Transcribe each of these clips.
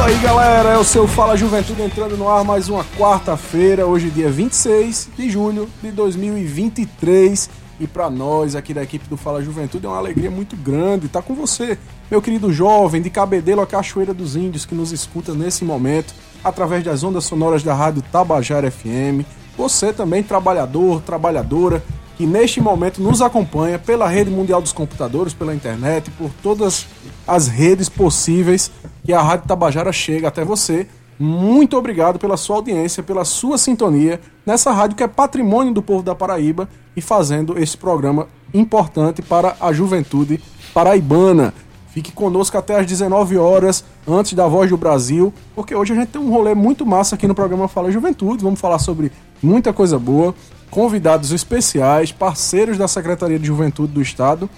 Isso aí, galera, é o seu Fala Juventude entrando no ar mais uma quarta-feira, hoje dia 26 de julho de 2023. E para nós aqui da equipe do Fala Juventude é uma alegria muito grande estar com você, meu querido jovem de Cabedelo a Cachoeira dos Índios que nos escuta nesse momento através das ondas sonoras da Rádio Tabajara FM. Você também trabalhador, trabalhadora que neste momento nos acompanha pela rede mundial dos computadores, pela internet, por todas as redes possíveis que a Rádio Tabajara chega até você. Muito obrigado pela sua audiência, pela sua sintonia nessa rádio que é patrimônio do povo da Paraíba e fazendo esse programa importante para a juventude paraibana. Fique conosco até às 19 horas, antes da Voz do Brasil, porque hoje a gente tem um rolê muito massa aqui no programa Fala Juventude. Vamos falar sobre muita coisa boa, convidados especiais, parceiros da Secretaria de Juventude do Estado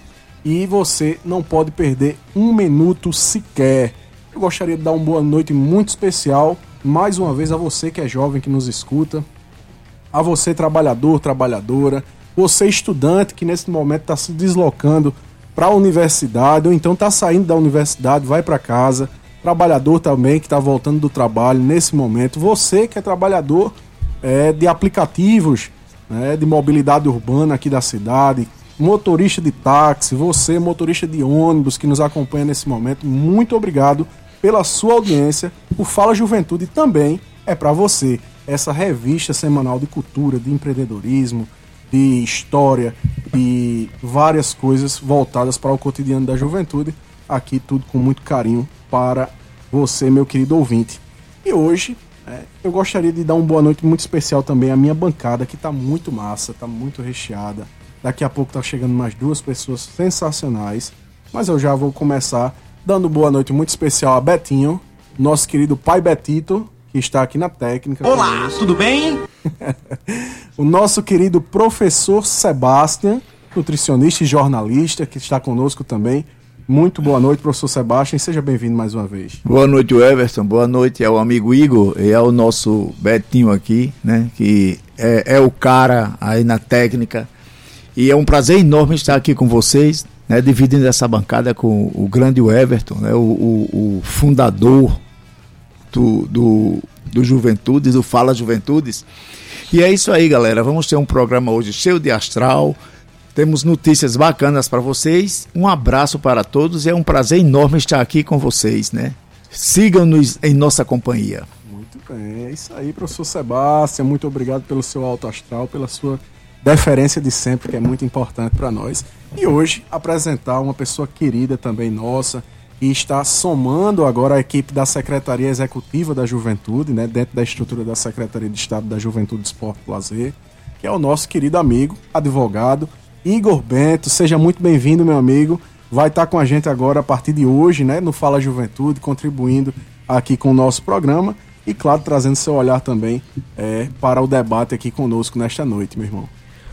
e você não pode perder um minuto sequer. Eu gostaria de dar uma boa noite muito especial, mais uma vez, a você que é jovem que nos escuta, a você trabalhador, trabalhadora, você estudante que nesse momento está se deslocando para a universidade ou então está saindo da universidade, vai para casa, trabalhador também que está voltando do trabalho nesse momento, você que é trabalhador é, de aplicativos né, de mobilidade urbana aqui da cidade, motorista de táxi, você motorista de ônibus que nos acompanha nesse momento, muito obrigado pela sua audiência. O Fala Juventude também é para você. Essa revista semanal de cultura, de empreendedorismo, de história, de várias coisas voltadas para o cotidiano da juventude. Aqui tudo com muito carinho para você, meu querido ouvinte. E hoje é, eu gostaria de dar uma boa noite muito especial também à minha bancada, que está muito massa, está muito recheada. Daqui a pouco tá chegando mais duas pessoas sensacionais. Mas eu já vou começar dando boa noite muito especial a Betinho, nosso querido pai Betito, que está aqui na técnica. Olá, tudo bem? o nosso querido professor Sebastian, nutricionista e jornalista, que está conosco também. Muito boa noite, professor Sebastião, seja bem-vindo mais uma vez. Boa noite, Everton. Boa noite ao amigo Igor e ao nosso Betinho aqui, né? Que é, é o cara aí na técnica. E é um prazer enorme estar aqui com vocês, né, dividindo essa bancada com o grande Everton, né, o, o, o fundador do, do, do Juventudes, do Fala Juventudes. E é isso aí, galera. Vamos ter um programa hoje cheio de astral. Temos notícias bacanas para vocês. Um abraço para todos e é um prazer enorme estar aqui com vocês, né? Sigam-nos em nossa companhia. Muito bem, é isso aí, professor Sebastião. Muito obrigado pelo seu alto astral, pela sua deferência de sempre, que é muito importante para nós. E hoje apresentar uma pessoa querida também nossa, e está somando agora a equipe da Secretaria Executiva da Juventude, né, dentro da estrutura da Secretaria de Estado da Juventude, Esporte e Lazer, que é o nosso querido amigo, advogado, Igor Bento. Seja muito bem-vindo, meu amigo. Vai estar com a gente agora a partir de hoje, né, no Fala Juventude, contribuindo aqui com o nosso programa e, claro, trazendo seu olhar também é, para o debate aqui conosco nesta noite, meu irmão.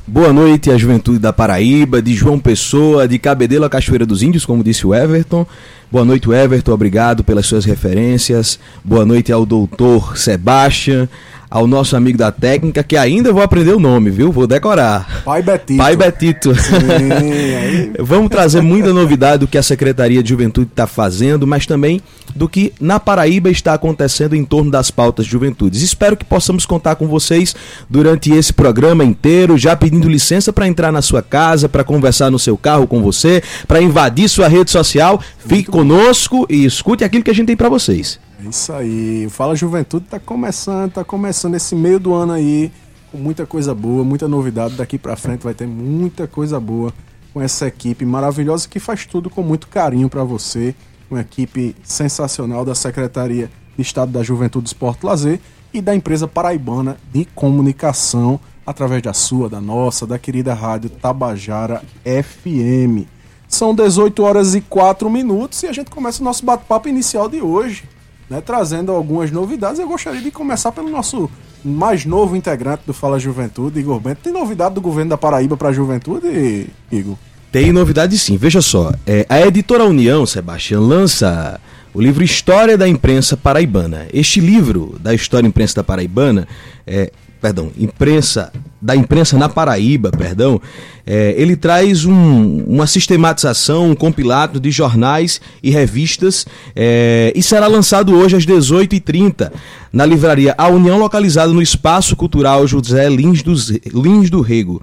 Boa noite à juventude da Paraíba, de João Pessoa, de Cabedelo a Cachoeira dos Índios, como disse o Everton. Boa noite, Everton, obrigado pelas suas referências. Boa noite ao doutor Sebastião, ao nosso amigo da técnica, que ainda vou aprender o nome, viu? Vou decorar. Pai Betito. Pai Betito. Sim, Vamos trazer muita novidade do que a Secretaria de Juventude está fazendo, mas também do que na Paraíba está acontecendo em torno das pautas de juventudes. Espero que possamos contar com vocês durante esse programa inteiro, já pedindo licença para entrar na sua casa, para conversar no seu carro com você, para invadir sua rede social. Fique conosco e escute aquilo que a gente tem para vocês. É isso aí. Fala Juventude tá começando, tá começando esse meio do ano aí com muita coisa boa, muita novidade. Daqui para frente vai ter muita coisa boa com essa equipe maravilhosa que faz tudo com muito carinho para você. Uma equipe sensacional da Secretaria de Estado da Juventude, Esporte Lazer e da empresa paraibana de comunicação através da sua, da nossa, da querida rádio Tabajara FM. São 18 horas e 4 minutos e a gente começa o nosso bate-papo inicial de hoje né, trazendo algumas novidades. Eu gostaria de começar pelo nosso mais novo integrante do Fala Juventude, Igor Bento. Tem novidade do governo da Paraíba para a juventude, Igor? Tem novidade sim. Veja só, é, a editora União, Sebastião, lança o livro História da Imprensa Paraibana. Este livro da História da Imprensa da Paraibana é, perdão, imprensa da imprensa na Paraíba, perdão, é, ele traz um, uma sistematização, um compilado de jornais e revistas é, e será lançado hoje às 18h30 na livraria A União, localizada no Espaço Cultural José Lins, dos, Lins do Rego.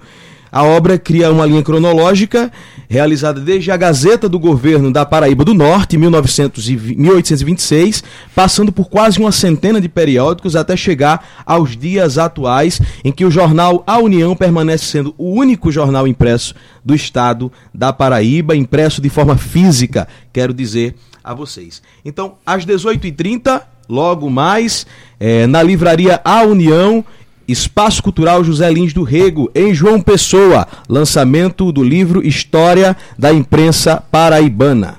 A obra cria uma linha cronológica realizada desde a Gazeta do Governo da Paraíba do Norte, 1826, passando por quase uma centena de periódicos até chegar aos dias atuais, em que o jornal A União permanece sendo o único jornal impresso do estado da Paraíba, impresso de forma física, quero dizer a vocês. Então, às 18h30, logo mais, é, na livraria A União, Espaço Cultural José Lins do Rego, em João Pessoa. Lançamento do livro História da Imprensa Paraibana.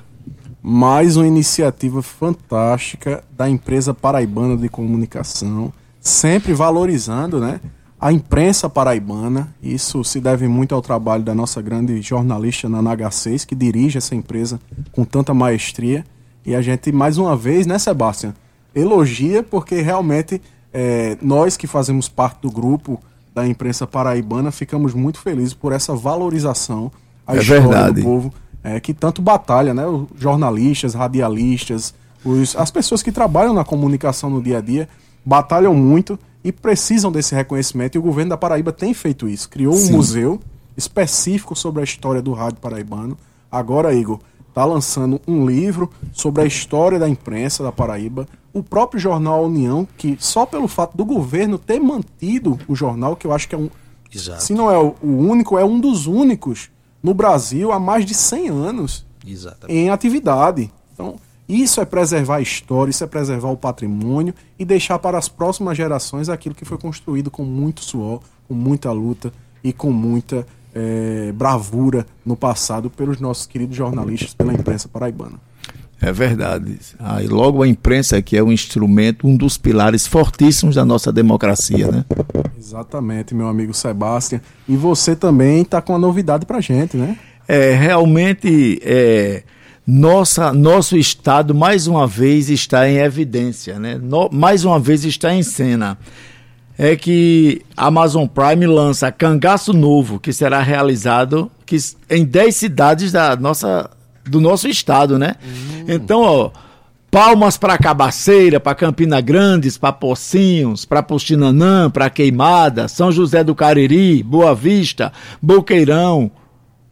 Mais uma iniciativa fantástica da empresa paraibana de comunicação, sempre valorizando né, a imprensa paraibana. Isso se deve muito ao trabalho da nossa grande jornalista Nana H6, que dirige essa empresa com tanta maestria. E a gente, mais uma vez, né, Sebastião, elogia porque realmente é, nós que fazemos parte do grupo da imprensa paraibana ficamos muito felizes por essa valorização à é história verdade. do povo é, que tanto batalha, né? Os jornalistas, radialistas, os, as pessoas que trabalham na comunicação no dia a dia batalham muito e precisam desse reconhecimento. E o governo da Paraíba tem feito isso. Criou um Sim. museu específico sobre a história do rádio paraibano. Agora, Igor, está lançando um livro sobre a história da imprensa da Paraíba. O próprio jornal União, que só pelo fato do governo ter mantido o jornal, que eu acho que é um. Exato. Se não é o único, é um dos únicos no Brasil há mais de 100 anos Exatamente. em atividade. Então, isso é preservar a história, isso é preservar o patrimônio e deixar para as próximas gerações aquilo que foi construído com muito suor, com muita luta e com muita é, bravura no passado pelos nossos queridos jornalistas, pela imprensa paraibana. É verdade. Aí logo a imprensa que é um instrumento, um dos pilares fortíssimos da nossa democracia, né? Exatamente, meu amigo Sebastião. E você também está com uma novidade para gente, né? É, realmente, é, nossa, nosso estado mais uma vez está em evidência, né? No, mais uma vez está em cena é que a Amazon Prime lança Cangaço Novo, que será realizado que, em 10 cidades da nossa, do nosso estado, né? Então, ó, palmas para Cabaceira, para Campina Grandes, para Pocinhos, para Postinanã, para Queimada, São José do Cariri, Boa Vista, Boqueirão,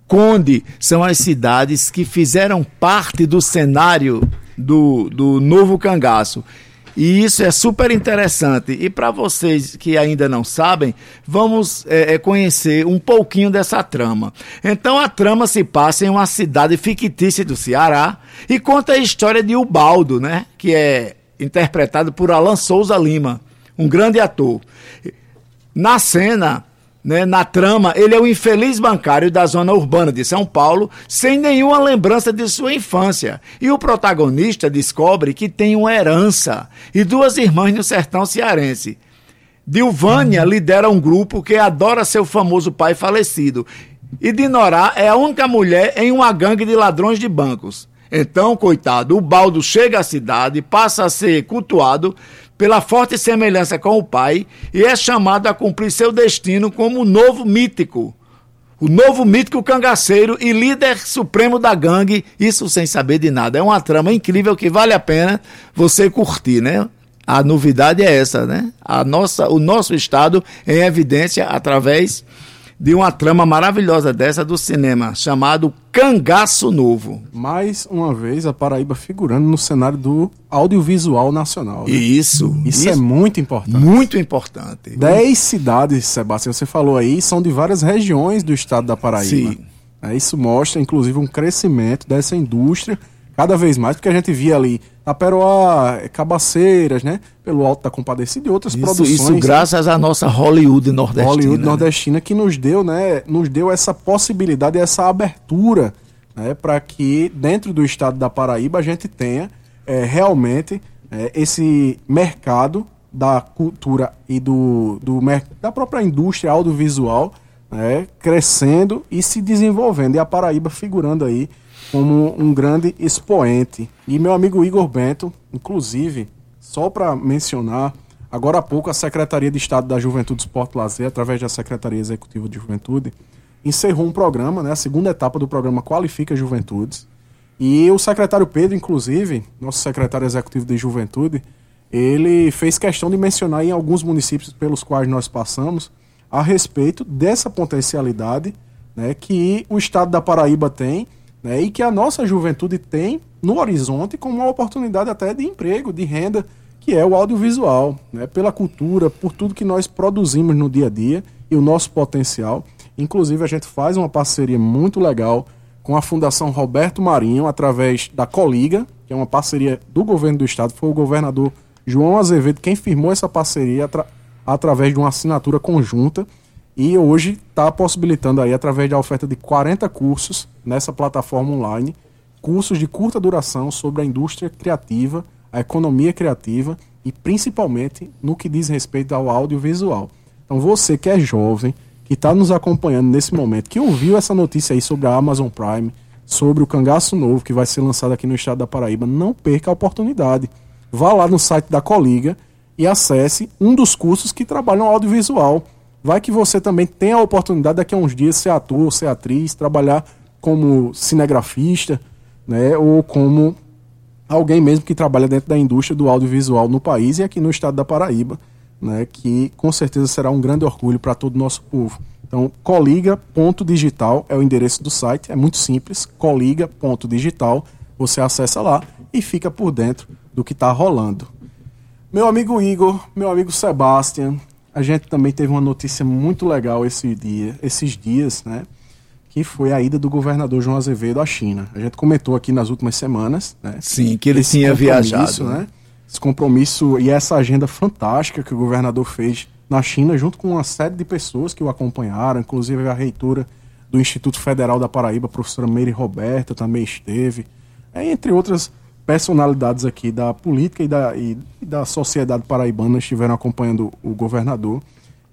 Conde, são as cidades que fizeram parte do cenário do, do novo cangaço. E isso é super interessante. E para vocês que ainda não sabem, vamos é, é, conhecer um pouquinho dessa trama. Então a trama se passa em uma cidade fictícia do Ceará e conta a história de Ubaldo, né? Que é interpretado por Alan Souza Lima, um grande ator. Na cena, né, na trama, ele é o infeliz bancário da zona urbana de São Paulo, sem nenhuma lembrança de sua infância. E o protagonista descobre que tem uma herança e duas irmãs no sertão cearense. Dilvânia uhum. lidera um grupo que adora seu famoso pai falecido. E Dinorá é a única mulher em uma gangue de ladrões de bancos. Então, coitado, o baldo chega à cidade, passa a ser cultuado pela forte semelhança com o pai e é chamado a cumprir seu destino como o novo mítico. O novo mítico cangaceiro e líder supremo da gangue, isso sem saber de nada. É uma trama incrível que vale a pena você curtir, né? A novidade é essa, né? A nossa, o nosso estado em evidência através de uma trama maravilhosa dessa do cinema, chamado Cangaço Novo. Mais uma vez a Paraíba figurando no cenário do audiovisual nacional. Né? Isso, isso. Isso é muito importante. Muito importante. Dez cidades, Sebastião, você falou aí, são de várias regiões do estado da Paraíba. Sim. É, isso mostra, inclusive, um crescimento dessa indústria cada vez mais, porque a gente via ali Taperoá, Cabaceiras, né? Pelo Alto da Compadecida e outras isso, produções. Isso graças à nossa Hollywood nordestina. Hollywood né? nordestina que nos deu, né? Nos deu essa possibilidade, essa abertura, né? Para que dentro do estado da Paraíba a gente tenha é, realmente é, esse mercado da cultura e do, do da própria indústria audiovisual né, crescendo e se desenvolvendo. E a Paraíba figurando aí como um grande expoente. E meu amigo Igor Bento, inclusive, só para mencionar, agora há pouco a Secretaria de Estado da Juventude, Esporte Lazer, através da Secretaria Executiva de Juventude, encerrou um programa, né, a segunda etapa do programa Qualifica Juventudes. E o secretário Pedro, inclusive, nosso secretário executivo de Juventude, ele fez questão de mencionar em alguns municípios pelos quais nós passamos a respeito dessa potencialidade né, que o estado da Paraíba tem né, e que a nossa juventude tem no horizonte como uma oportunidade até de emprego, de renda, que é o audiovisual, né, pela cultura, por tudo que nós produzimos no dia a dia e o nosso potencial. Inclusive, a gente faz uma parceria muito legal com a Fundação Roberto Marinho, através da Coliga, que é uma parceria do governo do estado, foi o governador João Azevedo quem firmou essa parceria atra através de uma assinatura conjunta e hoje está possibilitando aí, através da oferta de 40 cursos nessa plataforma online, cursos de curta duração sobre a indústria criativa, a economia criativa e principalmente no que diz respeito ao audiovisual. Então você que é jovem, que está nos acompanhando nesse momento, que ouviu essa notícia aí sobre a Amazon Prime, sobre o cangaço novo que vai ser lançado aqui no estado da Paraíba, não perca a oportunidade. Vá lá no site da Coliga e acesse um dos cursos que trabalham audiovisual. Vai que você também tem a oportunidade daqui a uns dias ser ator, ser atriz, trabalhar como cinegrafista, né, ou como alguém mesmo que trabalha dentro da indústria do audiovisual no país e aqui no estado da Paraíba, né, que com certeza será um grande orgulho para todo o nosso povo. Então, coliga.digital é o endereço do site, é muito simples, coliga.digital, você acessa lá e fica por dentro do que está rolando. Meu amigo Igor, meu amigo Sebastian, a gente também teve uma notícia muito legal esse dia, esses dias, né? Que foi a ida do governador João Azevedo à China. A gente comentou aqui nas últimas semanas, né? Sim, que ele tinha viajado. Né? né? Esse compromisso e essa agenda fantástica que o governador fez na China, junto com uma série de pessoas que o acompanharam, inclusive a reitora do Instituto Federal da Paraíba, a professora Meire Roberta, também esteve, é, entre outras personalidades aqui da política e da, e, e da sociedade paraibana estiveram acompanhando o governador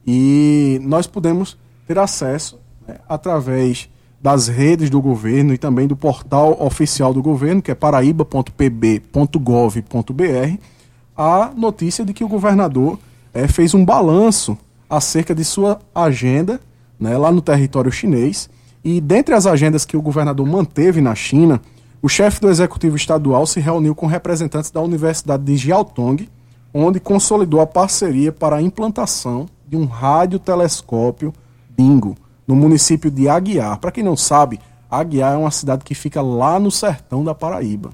e nós pudemos ter acesso né, através das redes do governo e também do portal oficial do governo, que é paraíba.pb.gov.br, a notícia de que o governador é, fez um balanço acerca de sua agenda né, lá no território chinês. E dentre as agendas que o governador manteve na China, o chefe do executivo estadual se reuniu com representantes da Universidade de Jiaotong, onde consolidou a parceria para a implantação de um radiotelescópio Bingo no município de Aguiar. Para quem não sabe, Aguiar é uma cidade que fica lá no sertão da Paraíba.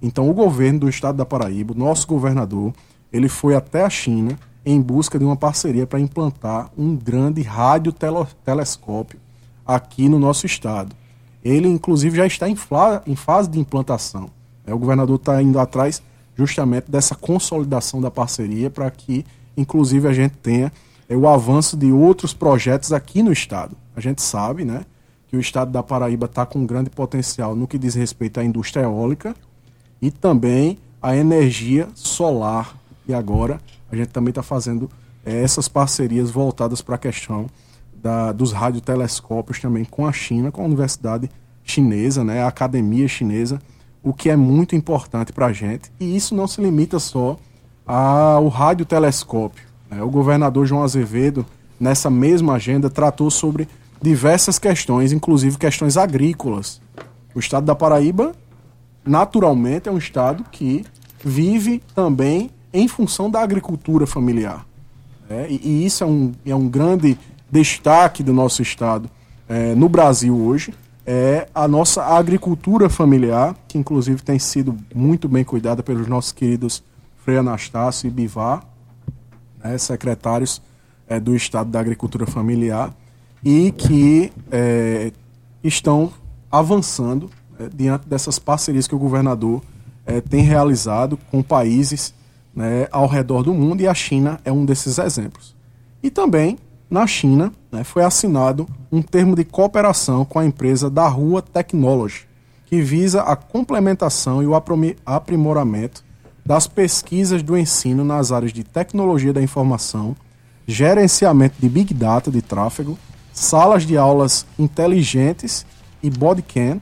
Então, o governo do estado da Paraíba, nosso governador, ele foi até a China em busca de uma parceria para implantar um grande radiotelescópio aqui no nosso estado ele inclusive já está em, em fase de implantação. É, o governador está indo atrás justamente dessa consolidação da parceria para que, inclusive, a gente tenha é, o avanço de outros projetos aqui no estado. A gente sabe, né, que o estado da Paraíba está com um grande potencial no que diz respeito à indústria eólica e também à energia solar. E agora a gente também está fazendo é, essas parcerias voltadas para a questão da, dos radiotelescópios também com a China, com a Universidade Chinesa, né, a Academia Chinesa, o que é muito importante para a gente. E isso não se limita só ao radiotelescópio. Né? O governador João Azevedo, nessa mesma agenda, tratou sobre diversas questões, inclusive questões agrícolas. O estado da Paraíba, naturalmente, é um estado que vive também em função da agricultura familiar. Né? E, e, isso é um, é um grande destaque do nosso estado é, no Brasil hoje é a nossa agricultura familiar, que inclusive tem sido muito bem cuidada pelos nossos queridos Frei Anastácio e Bivar, né, secretários é, do Estado da Agricultura Familiar, e que é, estão avançando é, diante dessas parcerias que o governador é, tem realizado com países né, ao redor do mundo, e a China é um desses exemplos. E também na China, né, foi assinado um termo de cooperação com a empresa da Rua Technology, que visa a complementação e o aprimoramento das pesquisas do ensino nas áreas de tecnologia da informação, gerenciamento de Big Data de tráfego, salas de aulas inteligentes e bodycam,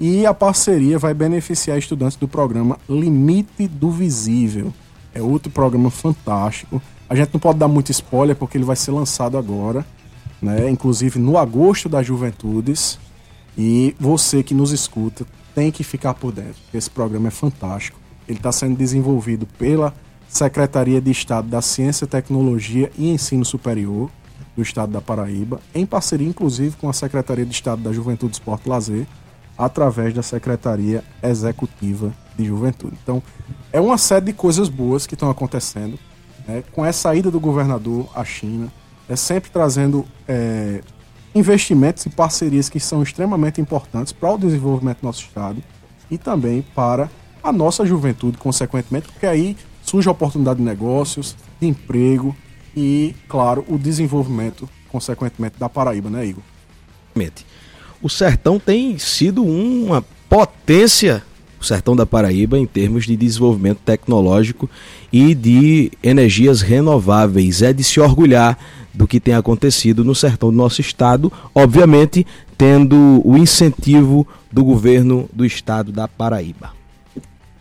e a parceria vai beneficiar estudantes do programa Limite do Visível. É outro programa fantástico. A gente não pode dar muito spoiler porque ele vai ser lançado agora, né? Inclusive no agosto das Juventudes. E você que nos escuta tem que ficar por dentro. Esse programa é fantástico. Ele está sendo desenvolvido pela Secretaria de Estado da Ciência, Tecnologia e Ensino Superior do Estado da Paraíba, em parceria inclusive com a Secretaria de Estado da Juventude, Esporte e Lazer, através da Secretaria Executiva de Juventude. Então, é uma série de coisas boas que estão acontecendo. Né? Com essa ida do governador à China, é sempre trazendo é, investimentos e parcerias que são extremamente importantes para o desenvolvimento do nosso Estado e também para a nossa juventude, consequentemente, porque aí surge a oportunidade de negócios, de emprego e, claro, o desenvolvimento, consequentemente, da Paraíba, né, Igor? O sertão tem sido uma potência, o sertão da Paraíba, em termos de desenvolvimento tecnológico e de energias renováveis. É de se orgulhar do que tem acontecido no sertão do nosso estado, obviamente tendo o incentivo do governo do estado da Paraíba.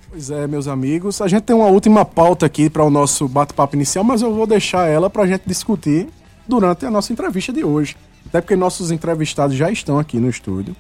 Pois é, meus amigos. A gente tem uma última pauta aqui para o nosso bate-papo inicial, mas eu vou deixar ela para a gente discutir durante a nossa entrevista de hoje. Até porque nossos entrevistados já estão aqui no estúdio.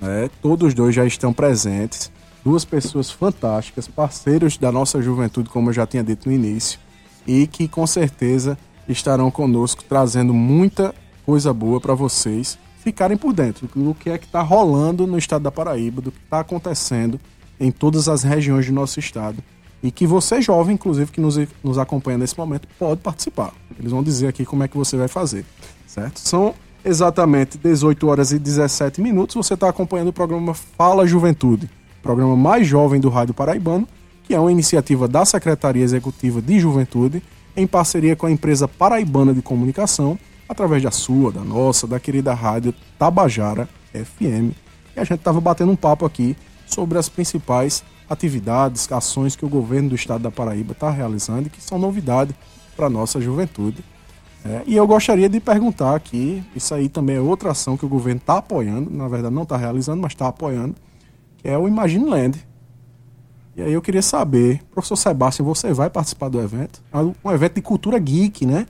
Né? Todos dois já estão presentes. Duas pessoas fantásticas, parceiros da nossa juventude, como eu já tinha dito no início. E que com certeza estarão conosco trazendo muita coisa boa para vocês ficarem por dentro do que é que está rolando no estado da Paraíba, do que está acontecendo em todas as regiões do nosso estado. E que você, jovem, inclusive, que nos, nos acompanha nesse momento, pode participar. Eles vão dizer aqui como é que você vai fazer, certo? São exatamente 18 horas e 17 minutos. Você está acompanhando o programa Fala Juventude, programa mais jovem do Rádio Paraibano, que é uma iniciativa da Secretaria Executiva de Juventude, em parceria com a empresa Paraibana de Comunicação, através da sua, da nossa, da querida rádio Tabajara FM. E a gente estava batendo um papo aqui sobre as principais atividades, ações que o governo do estado da Paraíba está realizando e que são novidade para a nossa juventude. É, e eu gostaria de perguntar aqui, isso aí também é outra ação que o governo está apoiando, na verdade não está realizando, mas está apoiando, que é o Imagine Land. E aí eu queria saber, professor Sebastião, você vai participar do evento? É um evento de cultura geek, né?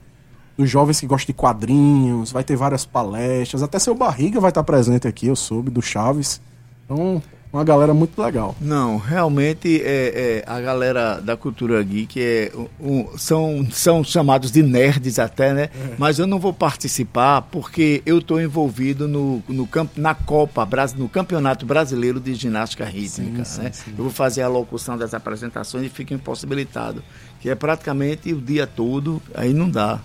Dos jovens que gostam de quadrinhos, vai ter várias palestras, até seu Barriga vai estar presente aqui, eu soube, do Chaves. Então, uma galera muito legal. Não, realmente é, é a galera da cultura geek é, um, são, são chamados de nerds até, né? É. Mas eu não vou participar porque eu estou envolvido no, no camp, na Copa, no Campeonato Brasileiro de Ginástica Rítmica. Sim, né? sim. Eu vou fazer a locução das apresentações e fico impossibilitado. Que é praticamente o dia todo, aí não dá.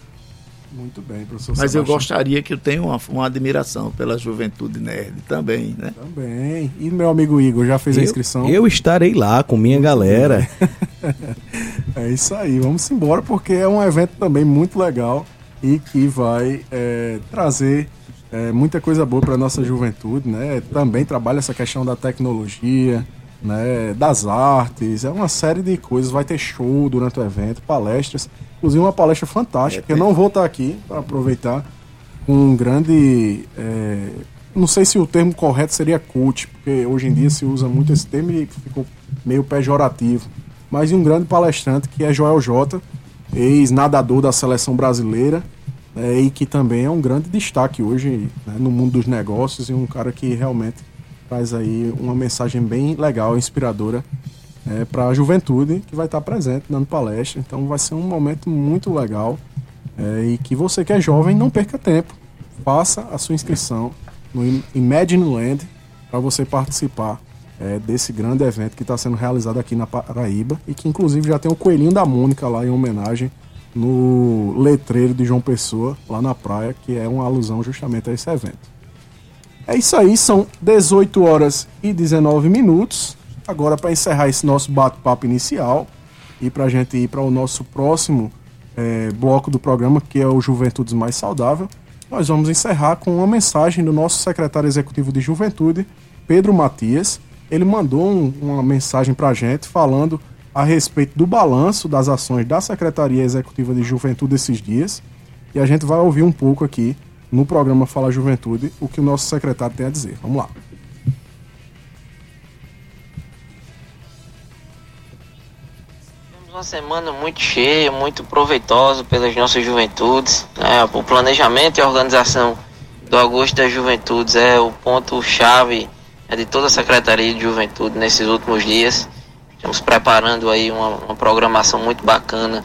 Muito bem, professor Mas Sebastião. eu gostaria que eu tenha uma, uma, admiração pela juventude nerd também, né? Também. E meu amigo Igor, já fez eu, a inscrição? Eu estarei lá com minha galera. é isso aí, vamos embora, porque é um evento também muito legal e que vai é, trazer é, muita coisa boa para nossa juventude, né? Também trabalha essa questão da tecnologia, né, das artes, é uma série de coisas. Vai ter show durante o evento, palestras. Inclusive uma palestra fantástica, é, eu não vou estar aqui para aproveitar um grande. É, não sei se o termo correto seria coach, porque hoje em dia se usa muito esse termo e ficou meio pejorativo. Mas um grande palestrante que é Joel Jota, ex-nadador da seleção brasileira, é, e que também é um grande destaque hoje né, no mundo dos negócios e um cara que realmente traz aí uma mensagem bem legal, inspiradora é, para a juventude que vai estar presente dando palestra. Então vai ser um momento muito legal é, e que você que é jovem não perca tempo. Faça a sua inscrição no Imagine Land para você participar é, desse grande evento que está sendo realizado aqui na Paraíba e que inclusive já tem o Coelhinho da Mônica lá em homenagem no letreiro de João Pessoa, lá na praia, que é uma alusão justamente a esse evento. É isso aí, são 18 horas e 19 minutos. Agora, para encerrar esse nosso bate-papo inicial e para a gente ir para o nosso próximo é, bloco do programa, que é o Juventudes Mais Saudável, nós vamos encerrar com uma mensagem do nosso secretário executivo de Juventude, Pedro Matias. Ele mandou um, uma mensagem para a gente falando a respeito do balanço das ações da Secretaria Executiva de Juventude esses dias. E a gente vai ouvir um pouco aqui no programa Fala Juventude o que o nosso secretário tem a dizer. Vamos lá. uma semana muito cheia, muito proveitosa pelas nossas juventudes. Né? O planejamento e a organização do Agosto das Juventudes é o ponto-chave né, de toda a Secretaria de Juventude nesses últimos dias. Estamos preparando aí uma, uma programação muito bacana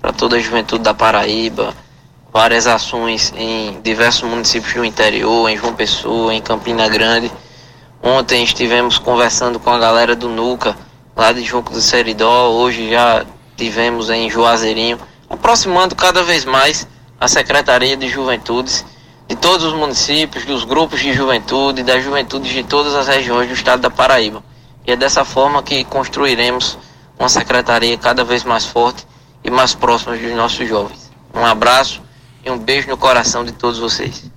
para toda a juventude da Paraíba, várias ações em diversos municípios do interior, em João Pessoa, em Campina Grande. Ontem estivemos conversando com a galera do NUCA, lá de Junco do Seridó, hoje já tivemos em Juazeirinho, aproximando cada vez mais a Secretaria de Juventudes de todos os municípios, dos grupos de juventude, das juventudes de todas as regiões do estado da Paraíba. E é dessa forma que construiremos uma secretaria cada vez mais forte e mais próxima dos nossos jovens. Um abraço e um beijo no coração de todos vocês.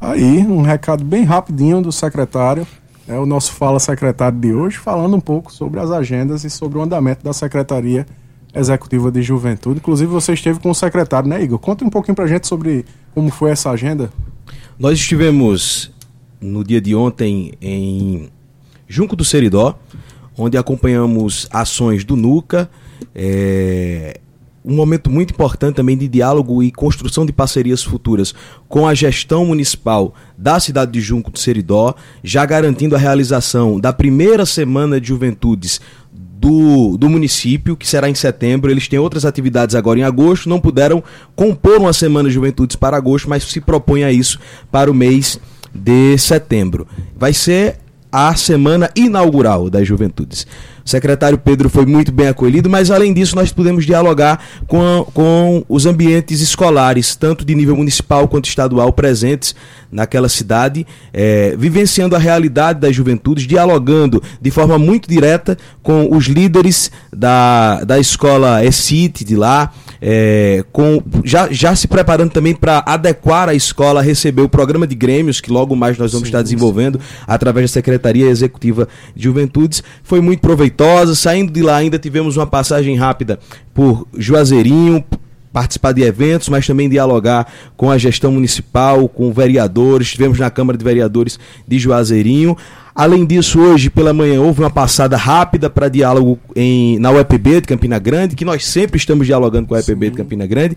Aí, um recado bem rapidinho do secretário é o nosso Fala Secretário de hoje, falando um pouco sobre as agendas e sobre o andamento da Secretaria Executiva de Juventude. Inclusive, você esteve com o secretário, né, Igor? Conta um pouquinho pra gente sobre como foi essa agenda. Nós estivemos no dia de ontem em Junco do Seridó, onde acompanhamos ações do NUCA, é, um momento muito importante também de diálogo e construção de parcerias futuras com a gestão municipal da cidade de Junco do Seridó, já garantindo a realização da primeira semana de juventudes do, do município, que será em setembro. Eles têm outras atividades agora em agosto, não puderam compor uma semana de juventudes para agosto, mas se propõe a isso para o mês de setembro. Vai ser a semana inaugural das juventudes. O secretário Pedro foi muito bem acolhido, mas além disso nós pudemos dialogar com, com os ambientes escolares, tanto de nível municipal quanto estadual, presentes naquela cidade, é, vivenciando a realidade das juventudes, dialogando de forma muito direta com os líderes da, da escola ECIT de lá, é, com, já, já se preparando também para adequar a escola a receber o programa de grêmios, que logo mais nós vamos sim, estar desenvolvendo sim. através da Secretaria Executiva de Juventudes. Foi muito proveitosa. Saindo de lá, ainda tivemos uma passagem rápida por Juazeirinho, participar de eventos, mas também dialogar com a gestão municipal, com vereadores. Estivemos na Câmara de Vereadores de Juazeirinho. Além disso, hoje pela manhã houve uma passada rápida para diálogo em, na UEPB de Campina Grande, que nós sempre estamos dialogando com a UEPB Sim. de Campina Grande.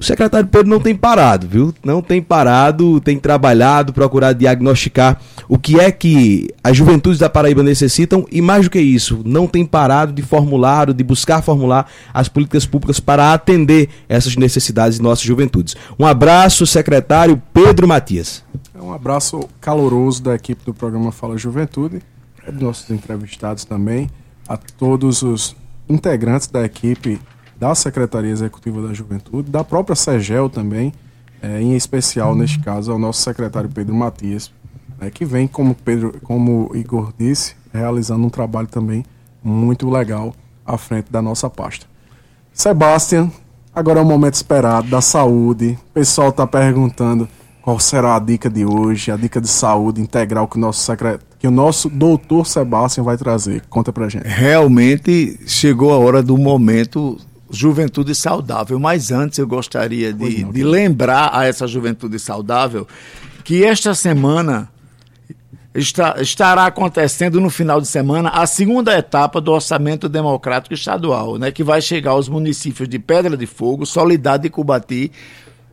O secretário Pedro não tem parado, viu? Não tem parado, tem trabalhado, procurado diagnosticar o que é que as juventudes da Paraíba necessitam e mais do que isso, não tem parado de formular ou de buscar formular as políticas públicas para atender essas necessidades de nossas juventudes. Um abraço, secretário Pedro Matias. É um abraço caloroso da equipe do programa Fala Juventude, dos nossos entrevistados também, a todos os integrantes da equipe da Secretaria Executiva da Juventude, da própria SEGEL também, é, em especial, neste caso, ao nosso secretário Pedro Matias, é, que vem, como, Pedro, como Igor disse, realizando um trabalho também muito legal à frente da nossa pasta. Sebastião, agora é o momento esperado da saúde. O pessoal está perguntando qual será a dica de hoje, a dica de saúde integral que o nosso secretário, que o nosso doutor Sebastião vai trazer. Conta pra gente. Realmente chegou a hora do momento juventude saudável, mas antes eu gostaria de, não, de lembrar a essa juventude saudável que esta semana está, estará acontecendo no final de semana a segunda etapa do Orçamento Democrático Estadual, né, que vai chegar aos municípios de Pedra de Fogo, Solidade e Cubati,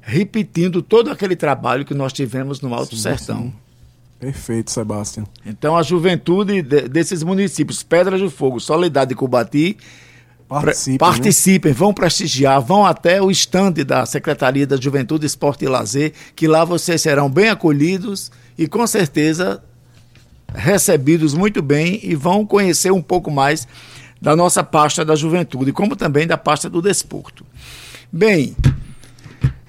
repetindo todo aquele trabalho que nós tivemos no Alto sim, Sertão. Sim. Perfeito, Sebastião. Então, a juventude de, desses municípios, Pedra de Fogo, Soledade e Cubati, participem, participem né? vão prestigiar, vão até o estande da Secretaria da Juventude, Esporte e Lazer, que lá vocês serão bem acolhidos e com certeza recebidos muito bem e vão conhecer um pouco mais da nossa pasta da juventude, como também da pasta do desporto. Bem,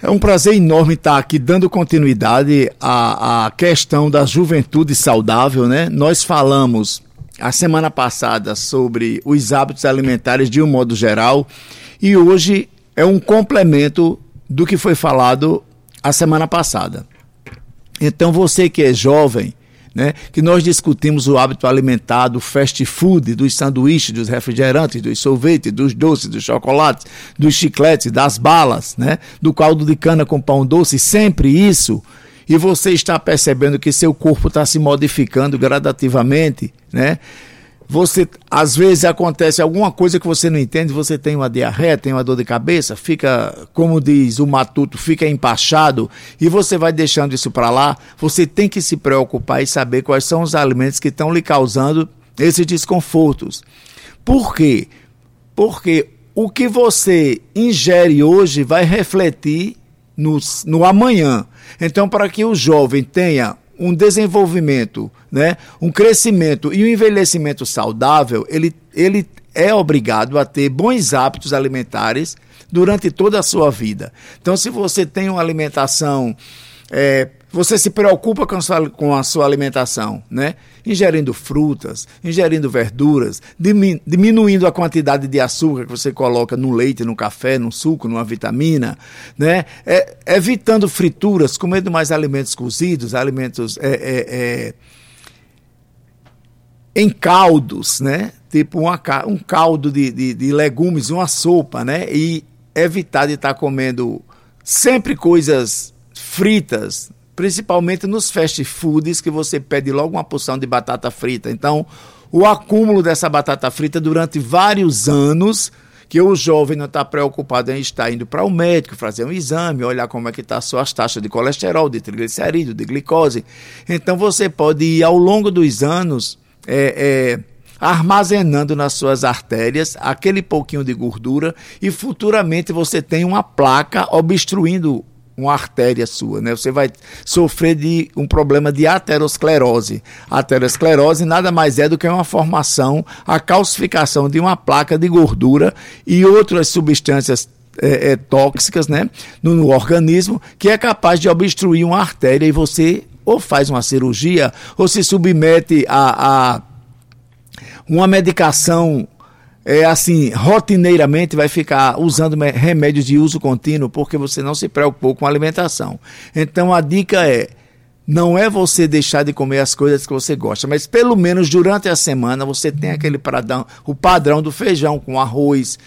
é um prazer enorme estar aqui dando continuidade à, à questão da juventude saudável, né? Nós falamos a semana passada sobre os hábitos alimentares de um modo geral e hoje é um complemento do que foi falado a semana passada. Então você que é jovem, né? Que nós discutimos o hábito alimentar do fast food, dos sanduíches, dos refrigerantes, dos sorvetes, dos doces, dos chocolates, dos chicletes, das balas, né? Do caldo de cana com pão doce, sempre isso. E você está percebendo que seu corpo está se modificando gradativamente, né? você às vezes acontece alguma coisa que você não entende, você tem uma diarreia, tem uma dor de cabeça, fica, como diz o matuto, fica empachado e você vai deixando isso para lá, você tem que se preocupar e saber quais são os alimentos que estão lhe causando esses desconfortos. Por quê? Porque o que você ingere hoje vai refletir no, no amanhã. Então, para que o jovem tenha um desenvolvimento, né, um crescimento e um envelhecimento saudável, ele, ele é obrigado a ter bons hábitos alimentares durante toda a sua vida. Então, se você tem uma alimentação é, você se preocupa com a, sua, com a sua alimentação, né? Ingerindo frutas, ingerindo verduras, diminuindo a quantidade de açúcar que você coloca no leite, no café, no suco, numa vitamina, né? É, evitando frituras, comendo mais alimentos cozidos, alimentos é, é, é em caldos, né? Tipo uma, um caldo de, de, de legumes, uma sopa, né? E evitar de estar comendo sempre coisas fritas, principalmente nos fast foods que você pede logo uma porção de batata frita. Então, o acúmulo dessa batata frita durante vários anos que o jovem não está preocupado em estar indo para o médico, fazer um exame, olhar como é que está as suas taxas de colesterol, de triglicerídeo, de glicose. Então você pode ir ao longo dos anos é, é, armazenando nas suas artérias aquele pouquinho de gordura e futuramente você tem uma placa obstruindo uma artéria sua, né? Você vai sofrer de um problema de aterosclerose. A aterosclerose nada mais é do que uma formação, a calcificação de uma placa de gordura e outras substâncias é, é, tóxicas, né, no, no organismo, que é capaz de obstruir uma artéria e você ou faz uma cirurgia ou se submete a, a uma medicação é, assim, rotineiramente vai ficar usando remédios de uso contínuo porque você não se preocupou com a alimentação. Então a dica é: não é você deixar de comer as coisas que você gosta, mas pelo menos durante a semana você tem aquele padrão, o padrão do feijão com arroz,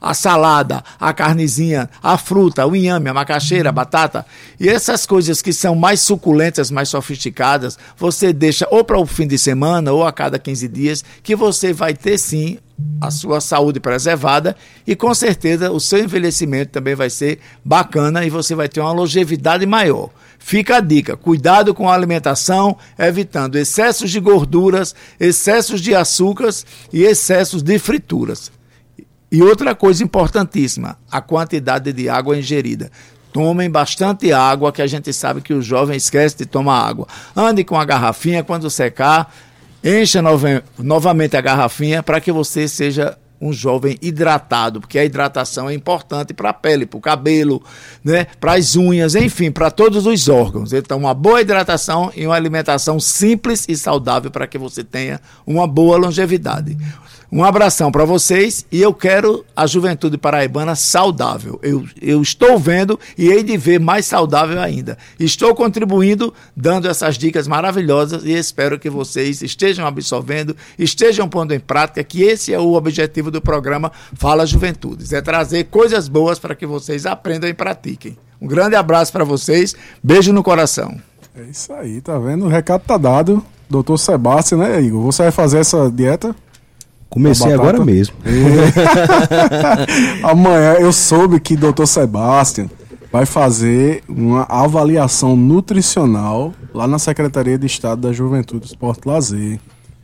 a salada, a carnezinha, a fruta, o inhame, a macaxeira, a batata. E essas coisas que são mais suculentas, mais sofisticadas, você deixa ou para o fim de semana ou a cada 15 dias, que você vai ter sim a sua saúde preservada e com certeza o seu envelhecimento também vai ser bacana e você vai ter uma longevidade maior. Fica a dica: cuidado com a alimentação, evitando excessos de gorduras, excessos de açúcares e excessos de frituras. E outra coisa importantíssima, a quantidade de água ingerida. Tomem bastante água, que a gente sabe que o jovem esquece de tomar água. Ande com a garrafinha, quando secar, encha nove, novamente a garrafinha para que você seja um jovem hidratado, porque a hidratação é importante para a pele, para o cabelo, né, para as unhas, enfim, para todos os órgãos. Então, uma boa hidratação e uma alimentação simples e saudável para que você tenha uma boa longevidade. Um abração para vocês e eu quero a juventude paraibana saudável. Eu, eu estou vendo e hei de ver mais saudável ainda. Estou contribuindo, dando essas dicas maravilhosas e espero que vocês estejam absorvendo, estejam pondo em prática, que esse é o objetivo do programa Fala Juventudes: é trazer coisas boas para que vocês aprendam e pratiquem. Um grande abraço para vocês, beijo no coração. É isso aí, tá vendo? O recado tá dado. Doutor Sebastião, né, Igor? Você vai fazer essa dieta? Comecei agora mesmo. Amanhã eu soube que Dr. Sebastião vai fazer uma avaliação nutricional lá na Secretaria de Estado da Juventude, Esporte e Lazer.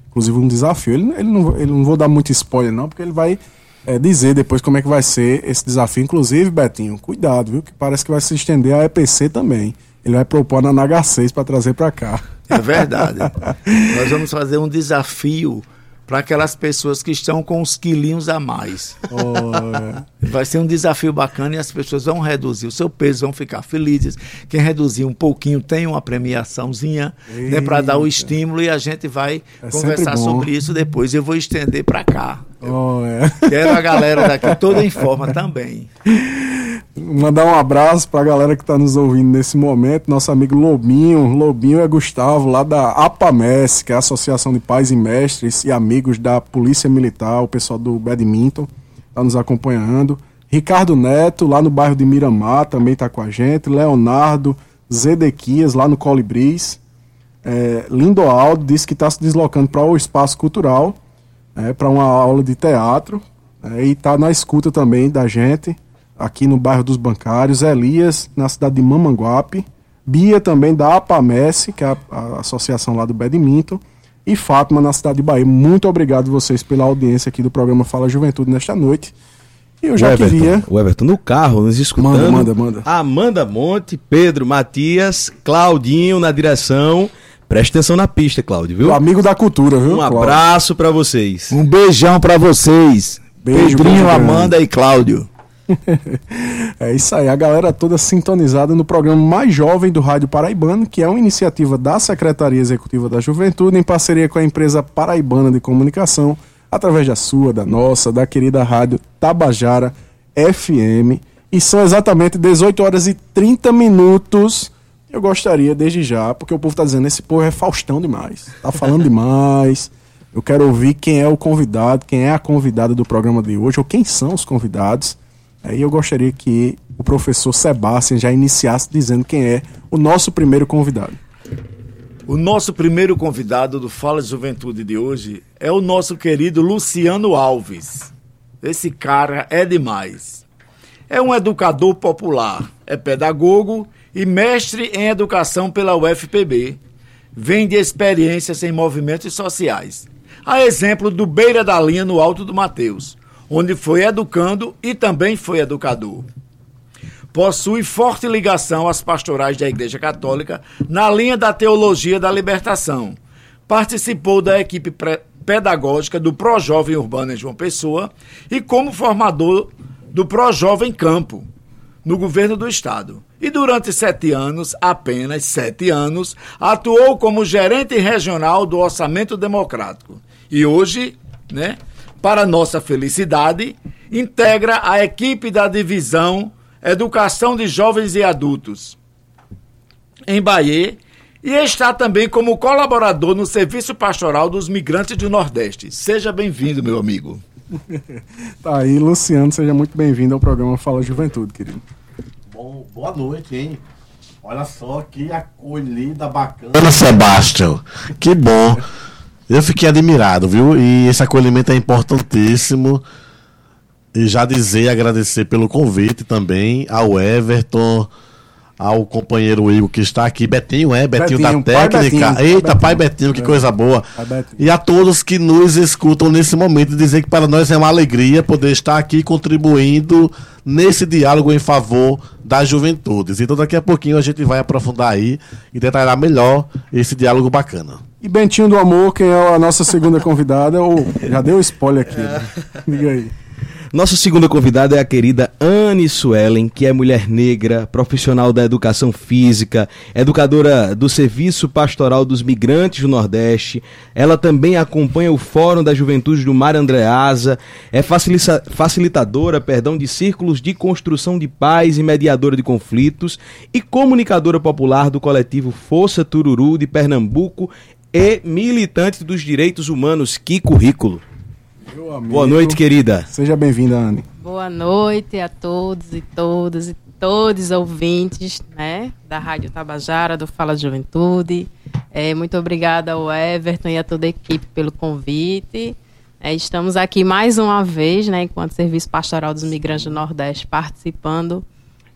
Inclusive um desafio. Ele, ele, não, ele não vou dar muito spoiler não, porque ele vai é, dizer depois como é que vai ser esse desafio. Inclusive, Betinho, cuidado, viu? Que parece que vai se estender a EPC também. Ele vai propor na NH6 para trazer para cá. É verdade. Nós vamos fazer um desafio para aquelas pessoas que estão com os quilinhos a mais. Oh. Vai ser um desafio bacana e as pessoas vão reduzir o seu peso, vão ficar felizes. Quem reduzir um pouquinho tem uma premiaçãozinha né, para dar o estímulo e a gente vai é conversar sobre isso depois. Eu vou estender para cá. Oh, é. Quero a galera daqui toda em forma também. Mandar um abraço para a galera que está nos ouvindo nesse momento. Nosso amigo Lobinho. Lobinho é Gustavo, lá da APAMES, que é a Associação de Pais e Mestres e Amigos da Polícia Militar, o pessoal do badminton, está nos acompanhando. Ricardo Neto, lá no bairro de Miramar, também está com a gente. Leonardo Zedequias, lá no Colibris. É, Lindo Aldo disse que está se deslocando para o espaço cultural, é, para uma aula de teatro. É, e está na escuta também da gente, aqui no bairro dos Bancários. Elias, na cidade de Mamanguape. Bia também da APAMES, que é a, a associação lá do Badminton. E Fátima, na cidade de Bahia. Muito obrigado vocês pela audiência aqui do programa Fala Juventude nesta noite. Eu já o Everton, queria. O Everton no carro, nos escutando. Manda, manda, manda. Amanda Monte, Pedro Matias, Claudinho na direção. Preste atenção na pista, Cláudio, viu? O amigo da cultura, viu? Um Cláudio? abraço para vocês. Um beijão para vocês. Beijo, Pedrinho, Amanda e Cláudio. é isso aí, a galera toda sintonizada no programa mais jovem do Rádio Paraibano, que é uma iniciativa da Secretaria Executiva da Juventude, em parceria com a empresa Paraibana de Comunicação, através da sua, da nossa, da querida rádio Tabajara FM. E são exatamente 18 horas e 30 minutos. Eu gostaria, desde já, porque o povo está dizendo, esse povo é Faustão demais. Tá falando demais. Eu quero ouvir quem é o convidado, quem é a convidada do programa de hoje, ou quem são os convidados. Aí eu gostaria que o professor Sebastião já iniciasse dizendo quem é o nosso primeiro convidado. O nosso primeiro convidado do Fala de Juventude de hoje é o nosso querido Luciano Alves. Esse cara é demais. É um educador popular, é pedagogo e mestre em educação pela UFPB. Vem de experiências em movimentos sociais. A exemplo do Beira da Linha no Alto do Mateus, onde foi educando e também foi educador possui forte ligação às pastorais da Igreja Católica na linha da teologia da libertação. Participou da equipe pedagógica do Projovem Urbano em João Pessoa e como formador do Projovem Campo, no governo do estado. E durante sete anos, apenas sete anos, atuou como gerente regional do Orçamento Democrático. E hoje, né, para nossa felicidade, integra a equipe da divisão Educação de Jovens e Adultos, em Bahia, e está também como colaborador no Serviço Pastoral dos Migrantes do Nordeste. Seja bem-vindo, meu amigo. tá aí, Luciano, seja muito bem-vindo ao programa Fala Juventude, querido. Bom, boa noite, hein? Olha só que acolhida bacana, Sebastião. Que bom. Eu fiquei admirado, viu? E esse acolhimento é importantíssimo. E já dizer, agradecer pelo convite também ao Everton, ao companheiro Igor que está aqui, Betinho, é, Betinho, Betinho da técnica. Betinho, Eita, pai Betinho, pai Betinho que é. coisa boa. E a todos que nos escutam nesse momento, dizer que para nós é uma alegria poder estar aqui contribuindo nesse diálogo em favor das juventudes. Então daqui a pouquinho a gente vai aprofundar aí e detalhar melhor esse diálogo bacana. E Bentinho do Amor, quem é a nossa segunda convidada, ou já deu spoiler aqui, né? Liga aí. Nossa segunda convidada é a querida Anne Suelen, que é mulher negra, profissional da educação física, educadora do Serviço Pastoral dos Migrantes do Nordeste. Ela também acompanha o Fórum da Juventude do Mar Andreasa, é facilitadora, perdão, de círculos de construção de paz e mediadora de conflitos e comunicadora popular do coletivo Força Tururu de Pernambuco e militante dos direitos humanos. Que currículo! Boa noite, querida. Seja bem-vinda, Anne. Boa noite a todos e todas e todos ouvintes, né, da Rádio Tabajara, do Fala Juventude. É, muito obrigada ao Everton e a toda a equipe pelo convite. É, estamos aqui mais uma vez, né, enquanto Serviço Pastoral dos Migrantes do Nordeste, participando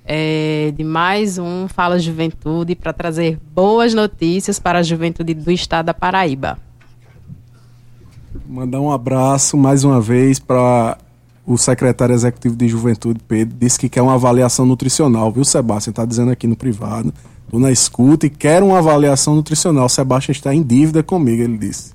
é, de mais um Fala Juventude para trazer boas notícias para a juventude do estado da Paraíba. Mandar um abraço mais uma vez para o secretário executivo de Juventude, Pedro, disse que quer uma avaliação nutricional, viu, Sebastião? Está dizendo aqui no privado. Estou na escuta e quer uma avaliação nutricional. Sebastião está em dívida comigo, ele disse.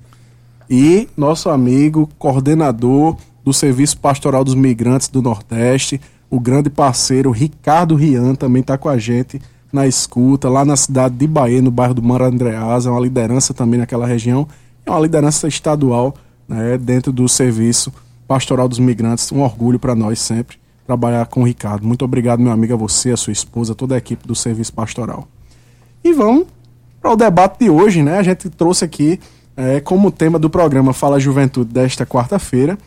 E nosso amigo, coordenador do Serviço Pastoral dos Migrantes do Nordeste, o grande parceiro Ricardo Rian, também está com a gente na escuta, lá na cidade de Bahia, no bairro do Marandreasa, é uma liderança também naquela região, é uma liderança estadual né, dentro do serviço pastoral dos migrantes, um orgulho para nós sempre. trabalhar com o Ricardo. Muito obrigado, meu amigo, a você, a sua esposa, toda a equipe do Serviço Pastoral. E vamos para o debate de hoje, né? A gente trouxe aqui é, como tema do programa Fala Juventude desta quarta-feira.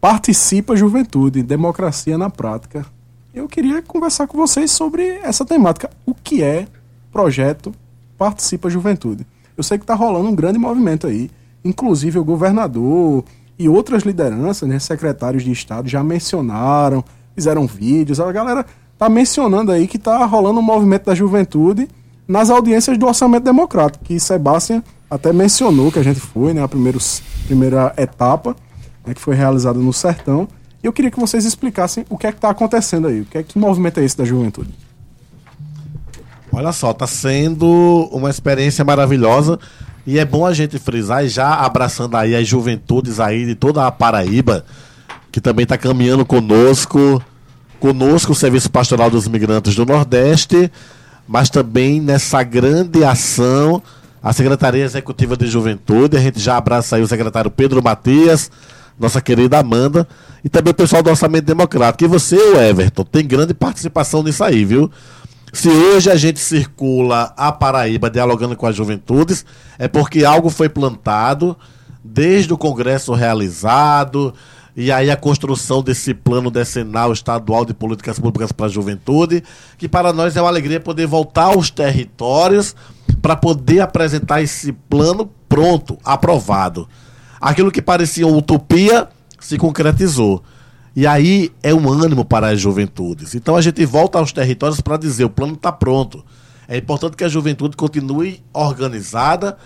Participa Juventude, Democracia na Prática. Eu queria conversar com vocês sobre essa temática. O que é projeto Participa Juventude? Eu sei que está rolando um grande movimento aí. Inclusive o governador e outras lideranças, né, secretários de Estado, já mencionaram, fizeram vídeos. A galera está mencionando aí que está rolando um movimento da juventude nas audiências do Orçamento Democrático, que Sebastião até mencionou que a gente foi, né, a primeira etapa, né, que foi realizada no Sertão. E eu queria que vocês explicassem o que é que está acontecendo aí, o que é que movimento é esse da juventude. Olha só, está sendo uma experiência maravilhosa e é bom a gente frisar, já abraçando aí as juventudes aí de toda a Paraíba, que também está caminhando conosco, conosco o Serviço Pastoral dos Migrantes do Nordeste, mas também nessa grande ação, a Secretaria Executiva de Juventude, a gente já abraça aí o secretário Pedro Matias, nossa querida Amanda, e também o pessoal do Orçamento Democrático. E você, Everton, tem grande participação nisso aí, viu? Se hoje a gente circula a Paraíba dialogando com as juventudes, é porque algo foi plantado desde o Congresso realizado, e aí a construção desse plano decenal estadual de políticas públicas para a juventude, que para nós é uma alegria poder voltar aos territórios para poder apresentar esse plano pronto, aprovado. Aquilo que parecia utopia se concretizou. E aí é um ânimo para as juventudes. Então a gente volta aos territórios para dizer: o plano está pronto. É importante que a juventude continue organizada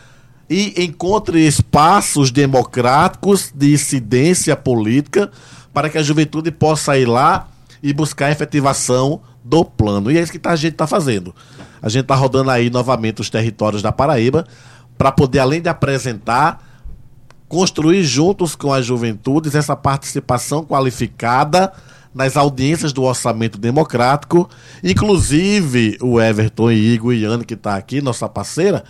e encontre espaços democráticos de incidência política para que a juventude possa ir lá e buscar a efetivação do plano. E é isso que a gente está fazendo. A gente está rodando aí novamente os territórios da Paraíba para poder, além de apresentar, construir juntos com as juventudes essa participação qualificada nas audiências do orçamento democrático, inclusive o Everton e Igor e Yane, que está aqui, nossa parceira,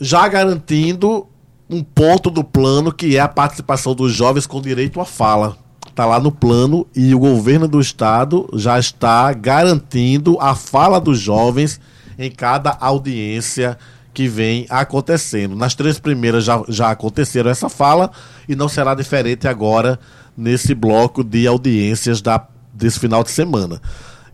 já garantindo um ponto do plano que é a participação dos jovens com direito à fala. Está lá no plano e o governo do estado já está garantindo a fala dos jovens em cada audiência que vem acontecendo. Nas três primeiras já, já aconteceram essa fala e não será diferente agora nesse bloco de audiências da, desse final de semana.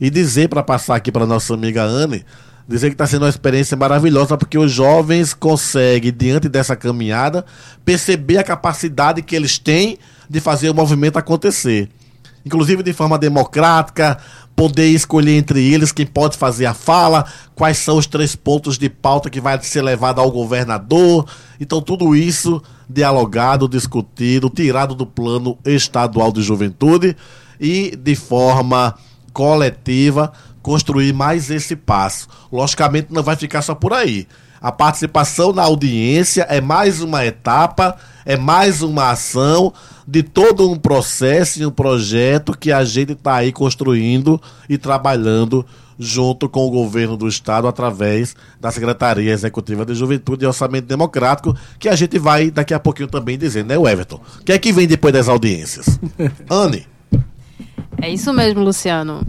E dizer, para passar aqui para nossa amiga Anne, dizer que está sendo uma experiência maravilhosa porque os jovens conseguem, diante dessa caminhada, perceber a capacidade que eles têm de fazer o movimento acontecer. Inclusive de forma democrática, poder escolher entre eles quem pode fazer a fala, quais são os três pontos de pauta que vai ser levado ao governador. Então, tudo isso dialogado, discutido, tirado do plano estadual de juventude e de forma coletiva construir mais esse passo. Logicamente, não vai ficar só por aí. A participação na audiência é mais uma etapa, é mais uma ação de todo um processo e um projeto que a gente está aí construindo e trabalhando junto com o governo do estado através da Secretaria Executiva de Juventude e Orçamento Democrático, que a gente vai daqui a pouquinho também dizer, né, Everton? O que é que vem depois das audiências? Anne. É isso mesmo, Luciano.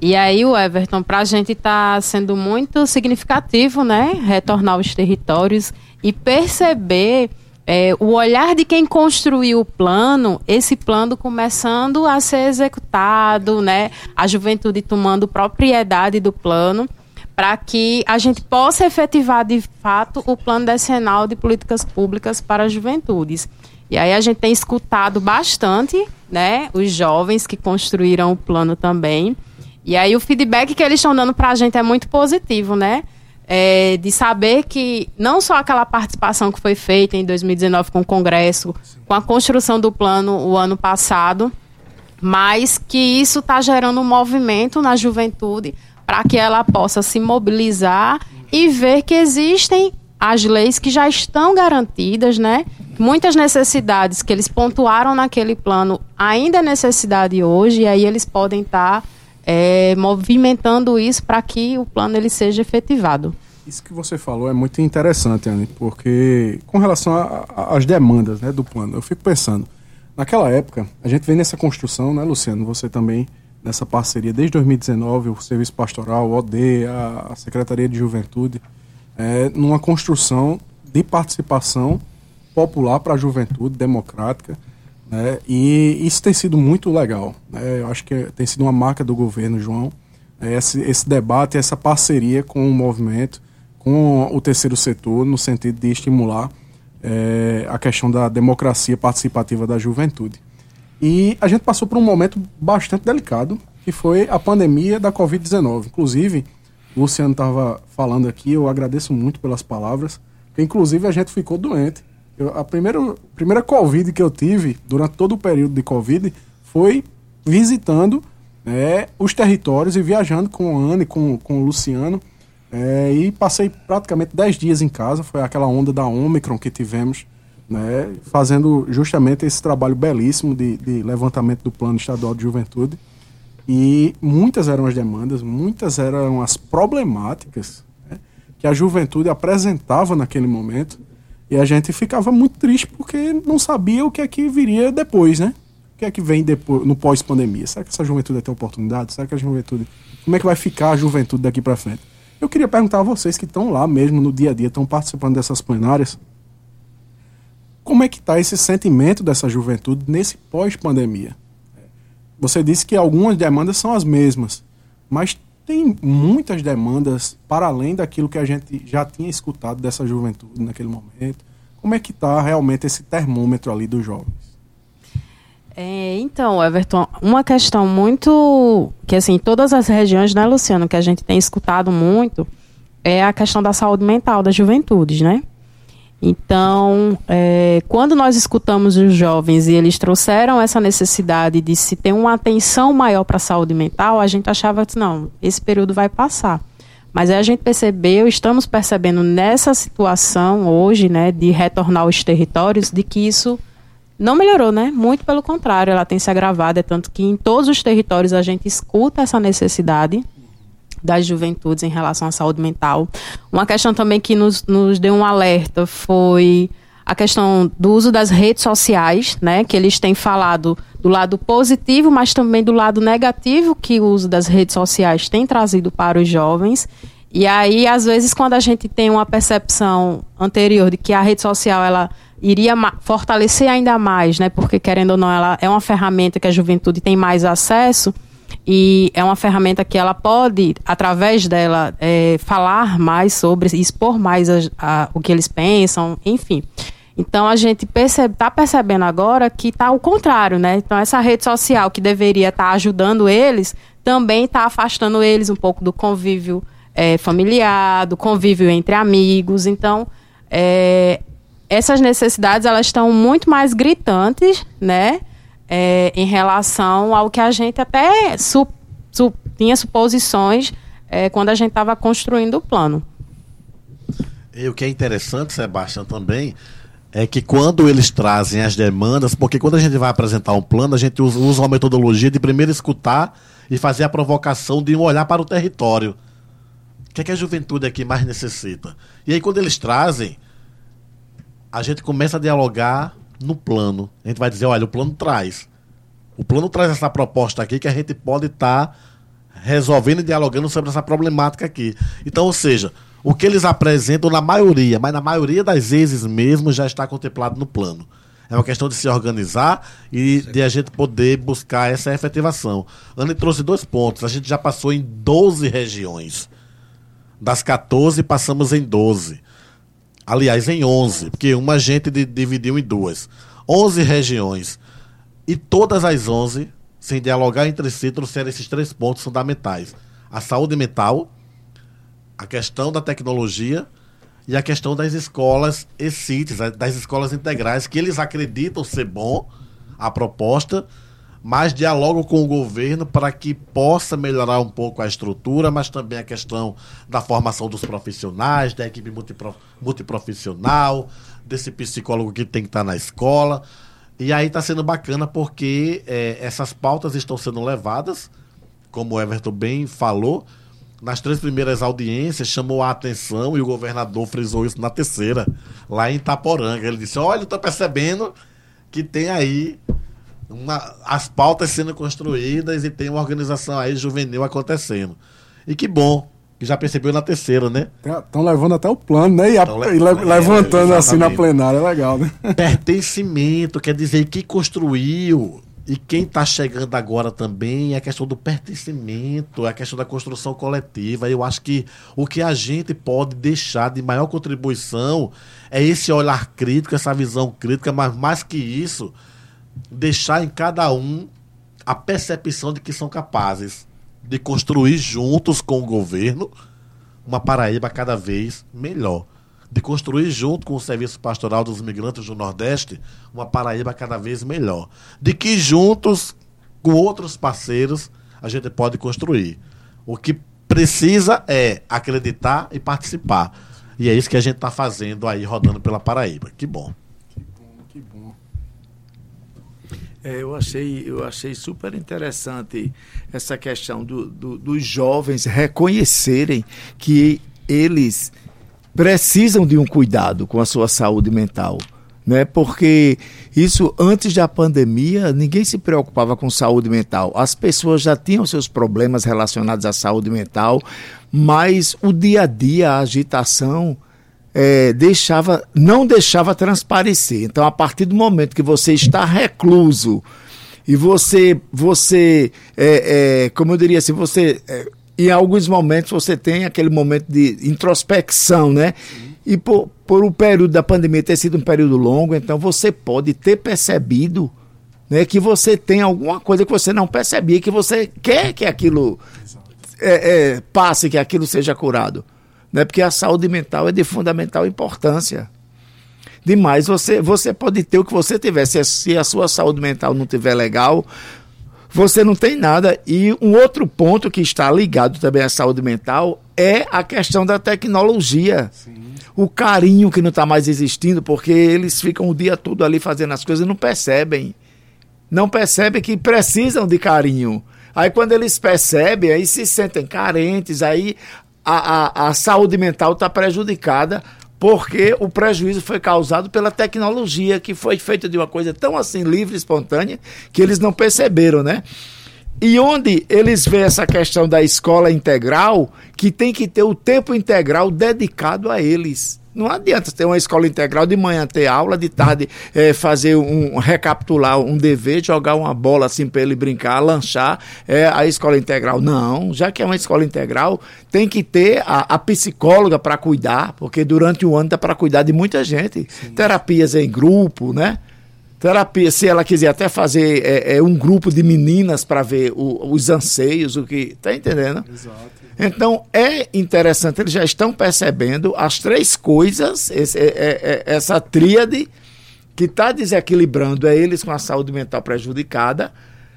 E aí o Everton, para a gente está sendo muito significativo, né? Retornar aos territórios e perceber é, o olhar de quem construiu o plano, esse plano começando a ser executado, né? A juventude tomando propriedade do plano para que a gente possa efetivar de fato o plano decenal de políticas públicas para as juventudes. E aí a gente tem escutado bastante, né, os jovens que construíram o plano também. E aí o feedback que eles estão dando para a gente é muito positivo, né? é, de saber que não só aquela participação que foi feita em 2019 com o Congresso, com a construção do plano o ano passado, mas que isso está gerando um movimento na juventude para que ela possa se mobilizar e ver que existem as leis que já estão garantidas, né? Muitas necessidades que eles pontuaram naquele plano ainda é necessidade hoje, e aí eles podem estar. Tá é, movimentando isso para que o plano ele seja efetivado. Isso que você falou é muito interessante, Anne, porque com relação às demandas né, do plano, eu fico pensando, naquela época, a gente vem nessa construção, né, Luciano? Você também nessa parceria desde 2019, o Serviço Pastoral, o OD, a, Secretaria de Juventude, é, numa construção de participação popular para a juventude democrática. Né? E isso tem sido muito legal. Né? Eu acho que tem sido uma marca do governo, João, é, esse, esse debate, essa parceria com o movimento, com o terceiro setor, no sentido de estimular é, a questão da democracia participativa da juventude. E a gente passou por um momento bastante delicado, que foi a pandemia da Covid-19. Inclusive, o Luciano estava falando aqui, eu agradeço muito pelas palavras, que inclusive a gente ficou doente. Eu, a primeira, primeira Covid que eu tive, durante todo o período de Covid, foi visitando é, os territórios e viajando com a Ana e com, com o Luciano. É, e passei praticamente 10 dias em casa, foi aquela onda da Omicron que tivemos né, fazendo justamente esse trabalho belíssimo de, de, levantamento do Plano Estadual de Juventude. E muitas eram as demandas, muitas eram as problemáticas né, que a juventude apresentava naquele momento. E a gente ficava muito triste porque não sabia o que é que viria depois, né? O que é que vem depois, no pós-pandemia? Será que essa juventude vai ter oportunidade? Será que a juventude. Como é que vai ficar a juventude daqui para frente? Eu queria perguntar a vocês que estão lá mesmo no dia a dia, estão participando dessas plenárias, como é que está esse sentimento dessa juventude nesse pós-pandemia? Você disse que algumas demandas são as mesmas, mas tem muitas demandas para além daquilo que a gente já tinha escutado dessa juventude naquele momento. Como é que está realmente esse termômetro ali dos jovens? É, então, Everton, uma questão muito que assim, todas as regiões, né, Luciano, que a gente tem escutado muito, é a questão da saúde mental das juventudes, né? Então, é, quando nós escutamos os jovens e eles trouxeram essa necessidade de se ter uma atenção maior para a saúde mental, a gente achava que não, esse período vai passar. Mas aí a gente percebeu, estamos percebendo nessa situação hoje, né, de retornar aos territórios, de que isso não melhorou, né? Muito pelo contrário, ela tem se agravado, é tanto que em todos os territórios a gente escuta essa necessidade das juventudes em relação à saúde mental. Uma questão também que nos, nos deu um alerta foi a questão do uso das redes sociais, né, que eles têm falado do lado positivo, mas também do lado negativo que o uso das redes sociais tem trazido para os jovens. E aí, às vezes, quando a gente tem uma percepção anterior de que a rede social ela iria fortalecer ainda mais, né, porque querendo ou não, ela é uma ferramenta que a juventude tem mais acesso e é uma ferramenta que ela pode, através dela, é, falar mais sobre, expor mais a, a, o que eles pensam, enfim. Então a gente está percebe, tá percebendo agora que está o contrário, né? Então essa rede social que deveria estar tá ajudando eles, também está afastando eles um pouco do convívio é, familiar, do convívio entre amigos. Então é, essas necessidades elas estão muito mais gritantes, né? É, em relação ao que a gente até su, su, tinha suposições é, quando a gente estava construindo o plano. E o que é interessante, Sebastião, também, é que quando eles trazem as demandas, porque quando a gente vai apresentar um plano, a gente usa, uma metodologia de primeiro escutar e fazer a provocação de um olhar para o território. O que, é que a juventude aqui mais necessita? E aí, quando eles trazem, a gente começa a dialogar no plano. A gente vai dizer, olha, o plano traz. O plano traz essa proposta aqui que a gente pode estar tá resolvendo e dialogando sobre essa problemática aqui. Então, ou seja, o que eles apresentam na maioria, mas na maioria das vezes mesmo já está contemplado no plano. É uma questão de se organizar e de a gente poder buscar essa efetivação. Ana trouxe dois pontos. A gente já passou em 12 regiões. Das 14, passamos em 12. Aliás, em 11, porque uma gente dividiu em duas. 11 regiões. E todas as 11, sem dialogar entre si, trouxeram esses três pontos fundamentais: a saúde mental, a questão da tecnologia e a questão das escolas e CITES, das escolas integrais, que eles acreditam ser bom a proposta, mas dialogam com o governo para que possa melhorar um pouco a estrutura, mas também a questão da formação dos profissionais, da equipe multipro, multiprofissional, desse psicólogo que tem que estar na escola. E aí está sendo bacana porque é, essas pautas estão sendo levadas, como o Everton bem falou, nas três primeiras audiências chamou a atenção e o governador frisou isso na terceira, lá em Itaporanga. Ele disse: Olha, estou percebendo que tem aí uma, as pautas sendo construídas e tem uma organização aí juvenil acontecendo. E que bom, que já percebeu na terceira, né? Estão levando até o plano, né? E, a, le e le levantando é, assim na plenária, é legal, né? Pertencimento, quer dizer, que construiu e quem está chegando agora também é a questão do pertencimento, é a questão da construção coletiva. Eu acho que o que a gente pode deixar de maior contribuição é esse olhar crítico, essa visão crítica, mas mais que isso, deixar em cada um a percepção de que são capazes de construir juntos com o governo uma Paraíba cada vez melhor de construir junto com o Serviço Pastoral dos Imigrantes do Nordeste uma Paraíba cada vez melhor. De que juntos, com outros parceiros, a gente pode construir. O que precisa é acreditar e participar. E é isso que a gente está fazendo aí, rodando pela Paraíba. Que bom, que bom. É, eu, achei, eu achei super interessante essa questão do, do, dos jovens reconhecerem que eles precisam de um cuidado com a sua saúde mental. Né? Porque isso antes da pandemia, ninguém se preocupava com saúde mental. As pessoas já tinham seus problemas relacionados à saúde mental, mas o dia a dia, a agitação, é, deixava, não deixava transparecer. Então, a partir do momento que você está recluso e você, você é, é, como eu diria assim, você é, em alguns momentos você tem aquele momento de introspecção, né? E por, por o período da pandemia ter sido um período longo, então você pode ter percebido né, que você tem alguma coisa que você não percebia, que você quer que aquilo é, é, passe, que aquilo seja curado. Né? Porque a saúde mental é de fundamental importância. Demais, você, você pode ter o que você tiver. Se, se a sua saúde mental não estiver legal, você não tem nada. E um outro ponto que está ligado também à saúde mental é a questão da tecnologia. Sim. O carinho que não está mais existindo, porque eles ficam o dia todo ali fazendo as coisas e não percebem. Não percebem que precisam de carinho. Aí quando eles percebem, aí se sentem carentes, aí a, a, a saúde mental está prejudicada porque o prejuízo foi causado pela tecnologia que foi feita de uma coisa tão assim livre, espontânea, que eles não perceberam, né? E onde eles veem essa questão da escola integral, que tem que ter o tempo integral dedicado a eles. Não adianta ter uma escola integral de manhã ter aula, de tarde é, fazer um recapitular um dever, jogar uma bola assim para ele brincar, lanchar. É, a escola integral. Não, já que é uma escola integral, tem que ter a, a psicóloga para cuidar, porque durante o ano dá para cuidar de muita gente. Sim. Terapias em grupo, né? Terapia, se ela quiser até fazer é, é um grupo de meninas para ver o, os anseios, o que. Tá entendendo? Exato. Então é interessante, eles já estão percebendo as três coisas, esse, é, é, é essa tríade que está desequilibrando é eles com a saúde mental prejudicada,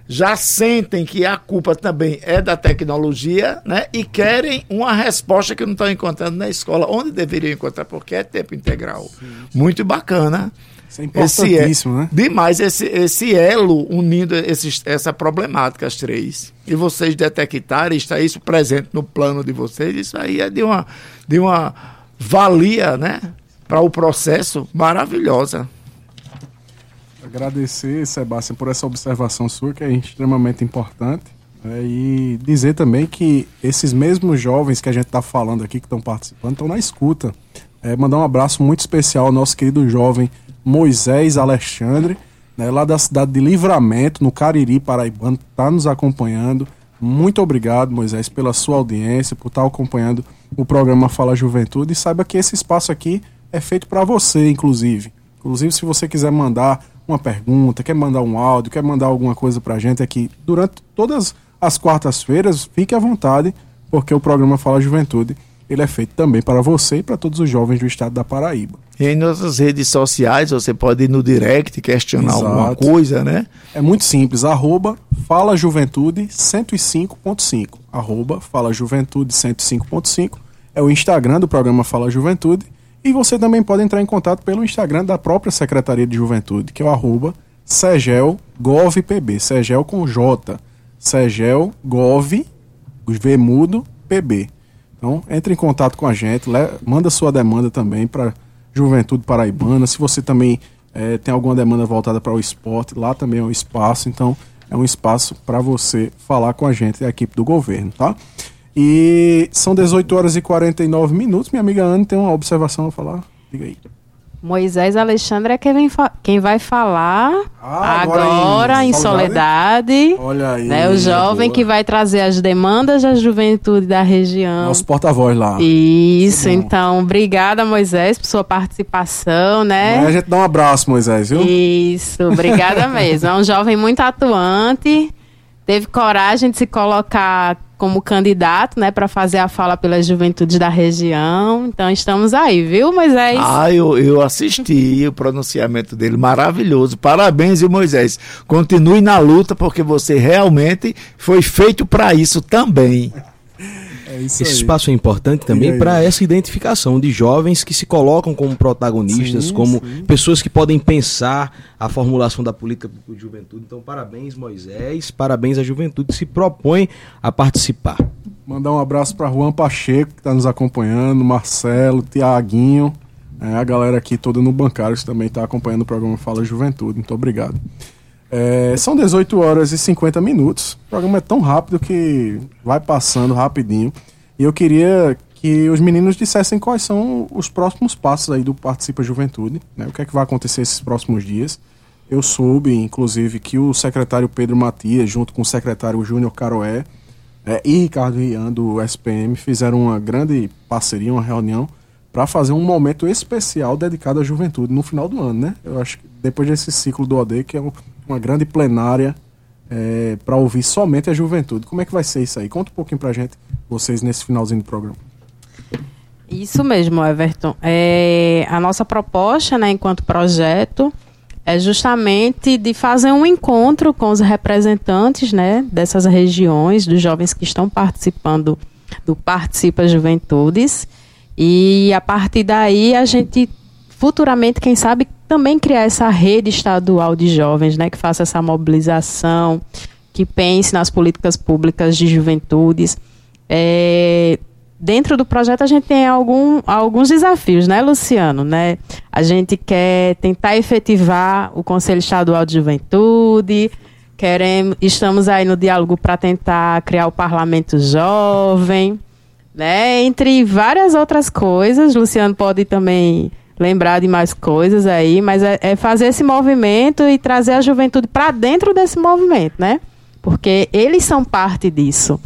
já sentem que a culpa também é da tecnologia, né? E querem uma resposta que não estão encontrando na escola, onde deveriam encontrar, porque é tempo integral. Muito bacana. Isso é importantíssimo, esse, né? Demais esse, esse elo unindo esses, essa problemática, as três. E vocês detectarem, está isso presente no plano de vocês, isso aí é de uma, de uma valia, né? Para o processo maravilhosa. Agradecer, Sebastião, por essa observação sua, que é extremamente importante. É, e dizer também que esses mesmos jovens que a gente está falando aqui, que estão participando, estão na escuta. É, mandar um abraço muito especial ao nosso querido jovem Moisés Alexandre, né, lá da cidade de Livramento, no Cariri, Paraibano, está nos acompanhando. Muito obrigado, Moisés, pela sua audiência, por estar tá acompanhando o programa Fala Juventude. E saiba que esse espaço aqui é feito para você, inclusive. Inclusive, se você quiser mandar uma pergunta, quer mandar um áudio, quer mandar alguma coisa para a gente aqui durante todas as quartas-feiras, fique à vontade, porque o programa Fala Juventude ele é feito também para você e para todos os jovens do estado da Paraíba. E em nossas redes sociais você pode ir no direct questionar Exato. alguma coisa, né? É muito simples, arroba Fala Juventude 105.5. Arroba Fala Juventude 105.5 é o Instagram do programa Fala Juventude. E você também pode entrar em contato pelo Instagram da própria Secretaria de Juventude, que é o arroba SEGELGovPB, SEGEL com J, SEGELGov, V mudo, PB. Então, entre em contato com a gente, manda sua demanda também para Juventude Paraibana. Se você também é, tem alguma demanda voltada para o esporte, lá também é um espaço, então é um espaço para você falar com a gente, a equipe do governo, tá? E são 18 horas e 49 minutos. Minha amiga Anne tem uma observação a falar. Diga aí. Moisés Alexandre é quem, quem vai falar ah, agora, agora, em, em Soledade. Olha aí. Né, o jovem boa. que vai trazer as demandas da juventude da região. Nosso porta-voz lá. Isso, então, obrigada, Moisés, por sua participação, né? É, a gente dá um abraço, Moisés, viu? Isso, obrigada mesmo. É um jovem muito atuante, teve coragem de se colocar como candidato, né, para fazer a fala pelas juventudes da região. Então estamos aí, viu, Moisés? Ah, eu, eu assisti o pronunciamento dele, maravilhoso. Parabéns, e Moisés. Continue na luta porque você realmente foi feito para isso também. É Esse aí. espaço é importante também para essa identificação de jovens que se colocam como protagonistas, sim, como sim. pessoas que podem pensar a formulação da política de juventude. Então, parabéns, Moisés, parabéns à juventude que se propõe a participar. Mandar um abraço para Juan Pacheco, que está nos acompanhando, Marcelo, Tiaguinho, é, a galera aqui toda no bancário que também está acompanhando o programa Fala Juventude. Muito obrigado. É, são 18 horas e 50 minutos. O programa é tão rápido que vai passando rapidinho. E eu queria que os meninos dissessem quais são os próximos passos aí do Participa Juventude, né? O que é que vai acontecer esses próximos dias. Eu soube, inclusive, que o secretário Pedro Matias, junto com o secretário Júnior Caroé é, e Ricardo Rian, do SPM, fizeram uma grande parceria, uma reunião, para fazer um momento especial dedicado à juventude no final do ano, né? Eu acho que depois desse ciclo do OD, que é uma grande plenária é, para ouvir somente a juventude. Como é que vai ser isso aí? Conta um pouquinho para a gente, vocês, nesse finalzinho do programa. Isso mesmo, Everton. É, a nossa proposta, né, enquanto projeto, é justamente de fazer um encontro com os representantes né, dessas regiões, dos jovens que estão participando do Participa Juventudes. E a partir daí a gente futuramente, quem sabe, também criar essa rede estadual de jovens, né, que faça essa mobilização, que pense nas políticas públicas de juventudes. É, dentro do projeto a gente tem algum, alguns desafios, né, Luciano? Né? A gente quer tentar efetivar o Conselho Estadual de Juventude, queremos, estamos aí no diálogo para tentar criar o Parlamento Jovem, né? Entre várias outras coisas. Luciano pode também lembrar de mais coisas aí, mas é, é fazer esse movimento e trazer a juventude para dentro desse movimento, né? Porque eles são parte disso.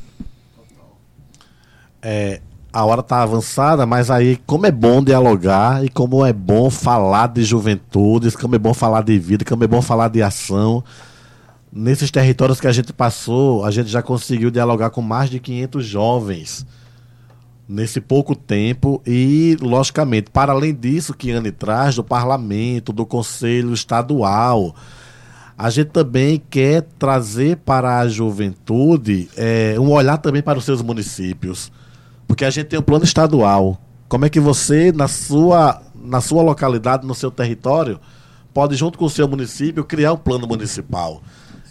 É, a hora está avançada, mas aí como é bom dialogar e como é bom falar de juventude, como é bom falar de vida, como é bom falar de ação. Nesses territórios que a gente passou, a gente já conseguiu dialogar com mais de 500 jovens nesse pouco tempo e, logicamente, para além disso que Anne traz do parlamento, do conselho estadual, a gente também quer trazer para a juventude é, um olhar também para os seus municípios, porque a gente tem um plano estadual. Como é que você, na sua, na sua localidade, no seu território, pode, junto com o seu município, criar um plano municipal?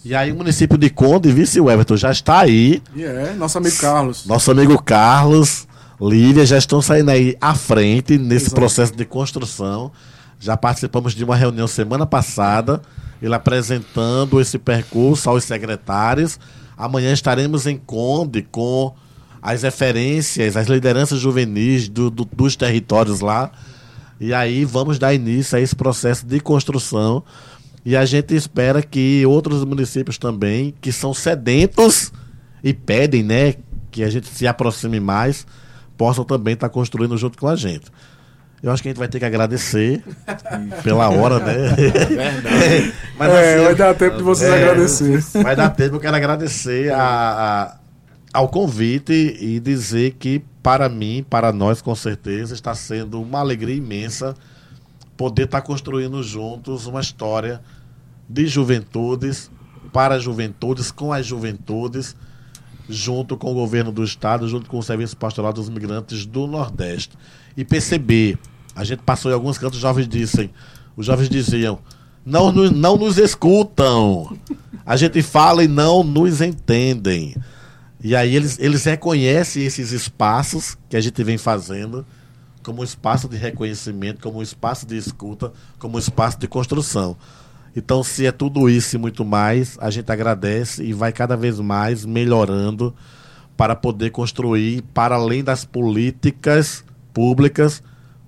E aí o município de Conde, vice Everton, já está aí. E é, nosso amigo Carlos. Nosso amigo Carlos Lívia já estão saindo aí à frente nesse Exato. processo de construção. Já participamos de uma reunião semana passada, ele apresentando esse percurso aos secretários. Amanhã estaremos em Conde com as referências, as lideranças juvenis do, do, dos territórios lá. E aí vamos dar início a esse processo de construção. E a gente espera que outros municípios também, que são sedentos e pedem né, que a gente se aproxime mais, possam também estar tá construindo junto com a gente. Eu acho que a gente vai ter que agradecer pela hora, né? Verdade. Mas, é, assim, vai dar tempo de vocês é, agradecer. Vai dar tempo, eu quero agradecer a, a, ao convite e dizer que, para mim, para nós, com certeza, está sendo uma alegria imensa poder estar tá construindo juntos uma história de juventudes, para juventudes, com as juventudes junto com o governo do estado, junto com o Serviço Pastoral dos Migrantes do Nordeste. E perceber, a gente passou em alguns cantos, os jovens dizem, os jovens diziam, não, não nos escutam, a gente fala e não nos entendem. E aí eles, eles reconhecem esses espaços que a gente vem fazendo, como um espaço de reconhecimento, como um espaço de escuta, como um espaço de construção. Então, se é tudo isso e muito mais, a gente agradece e vai cada vez mais melhorando para poder construir para além das políticas públicas,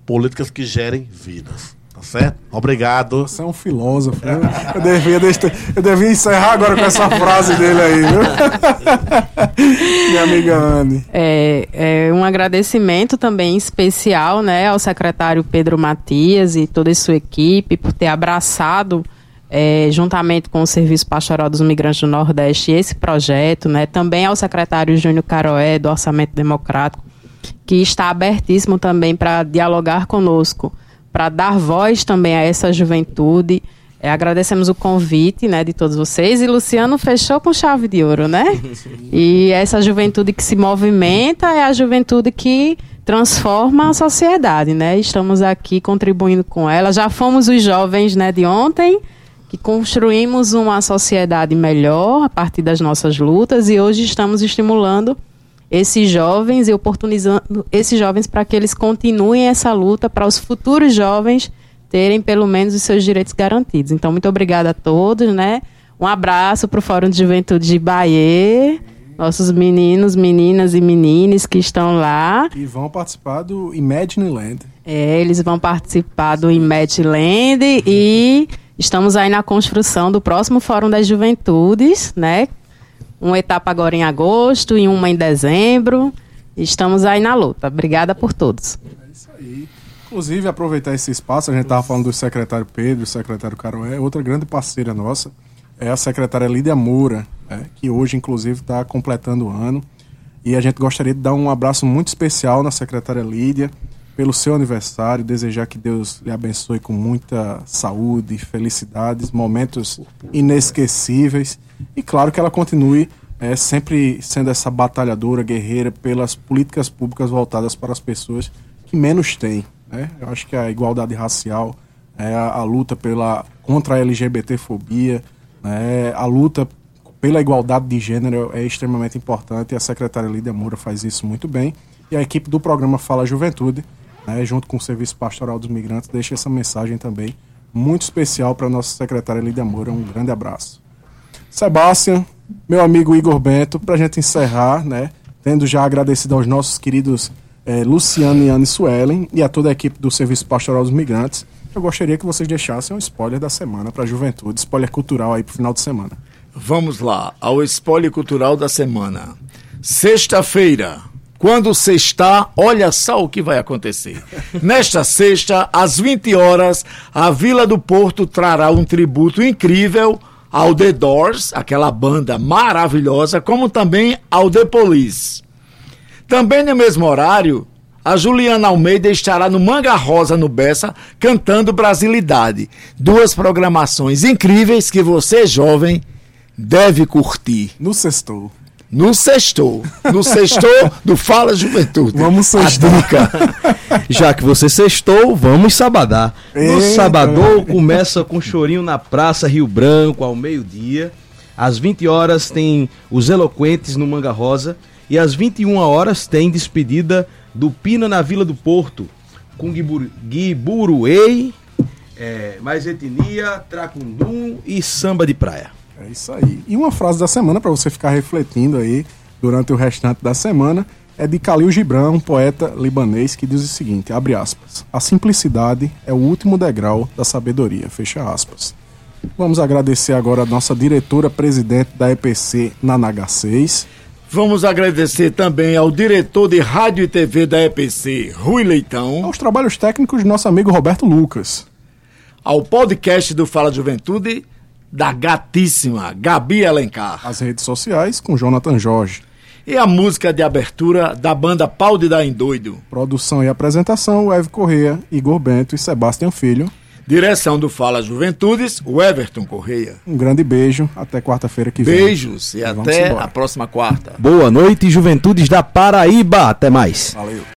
políticas que gerem vidas. Tá certo? Obrigado. Você é um filósofo. Eu, eu, devia, eu devia encerrar agora com essa frase dele aí, viu? Minha amiga Anne. É, é, um agradecimento também especial né, ao secretário Pedro Matias e toda a sua equipe por ter abraçado. É, juntamente com o Serviço Pastoral dos Migrantes do Nordeste, esse projeto, né, também ao secretário Júnior Caroé, do Orçamento Democrático, que está abertíssimo também para dialogar conosco para dar voz também a essa juventude. É, agradecemos o convite né, de todos vocês. E Luciano fechou com chave de ouro, né? E essa juventude que se movimenta é a juventude que transforma a sociedade, né? Estamos aqui contribuindo com ela. Já fomos os jovens né, de ontem que construímos uma sociedade melhor a partir das nossas lutas e hoje estamos estimulando esses jovens e oportunizando esses jovens para que eles continuem essa luta para os futuros jovens terem pelo menos os seus direitos garantidos. Então, muito obrigada a todos, né? Um abraço para o Fórum de Juventude de Bahia, nossos meninos, meninas e menines que estão lá. E vão participar do Imagine Land. É, eles vão participar do Imagine Land e estamos aí na construção do próximo Fórum das Juventudes, né? Uma etapa agora em agosto e uma em dezembro. Estamos aí na luta. Obrigada por todos. É isso aí. Inclusive, aproveitar esse espaço, a gente estava falando do secretário Pedro, o secretário Caroé, outra grande parceira nossa é a secretária Lídia Moura, né, que hoje, inclusive, está completando o ano. E a gente gostaria de dar um abraço muito especial na secretária Lídia, pelo seu aniversário, desejar que Deus lhe abençoe com muita saúde, felicidades, momentos inesquecíveis e claro que ela continue é, sempre sendo essa batalhadora, guerreira pelas políticas públicas voltadas para as pessoas que menos têm. Né? Eu acho que a igualdade racial, é, a, a luta pela, contra a LGBTfobia, né? a luta pela igualdade de gênero é extremamente importante e a secretária Lídia Moura faz isso muito bem. E a equipe do programa Fala Juventude né, junto com o Serviço Pastoral dos Migrantes, deixa essa mensagem também muito especial para nossa secretária Lídia Moura. Um grande abraço. Sebastião, meu amigo Igor Bento, para a gente encerrar, né, tendo já agradecido aos nossos queridos eh, Luciano e Anne Suelen e a toda a equipe do Serviço Pastoral dos Migrantes, eu gostaria que vocês deixassem um spoiler da semana para a juventude, spoiler cultural aí para o final de semana. Vamos lá, ao spoiler cultural da semana. Sexta-feira, quando sextar, olha só o que vai acontecer. Nesta sexta, às 20 horas, a Vila do Porto trará um tributo incrível ao The Doors, aquela banda maravilhosa, como também ao The Police. Também no mesmo horário, a Juliana Almeida estará no Manga Rosa no Bessa cantando Brasilidade. Duas programações incríveis que você, jovem, deve curtir. No sextou. No sextou. No sextou do Fala Juventude. Vamos sextar. Já que você sextou, vamos sabadar. No sabadão começa com chorinho na Praça Rio Branco ao meio-dia. Às 20 horas tem os Eloquentes no Manga Rosa. E às 21 horas tem despedida do Pina na Vila do Porto. Com Giburuei, é, mais etnia, Tracundum e samba de praia. É isso aí. E uma frase da semana para você ficar refletindo aí durante o restante da semana é de Khalil Gibran, um poeta libanês que diz o seguinte, abre aspas: "A simplicidade é o último degrau da sabedoria", fecha aspas. Vamos agradecer agora a nossa diretora presidente da EPC Nanaga 6. Vamos agradecer também ao diretor de rádio e TV da EPC, Rui Leitão. Aos trabalhos técnicos do nosso amigo Roberto Lucas. Ao podcast do Fala Juventude, da gatíssima Gabi Alencar. As redes sociais com Jonathan Jorge. E a música de abertura da banda Pau de Dar em Doido. Produção e apresentação, Eve Correia, Igor Bento e Sebastião Filho. Direção do Fala Juventudes, o Everton Correia. Um grande beijo, até quarta-feira que vem. Beijos e, e até a próxima quarta. Boa noite, Juventudes da Paraíba. Até mais. Valeu.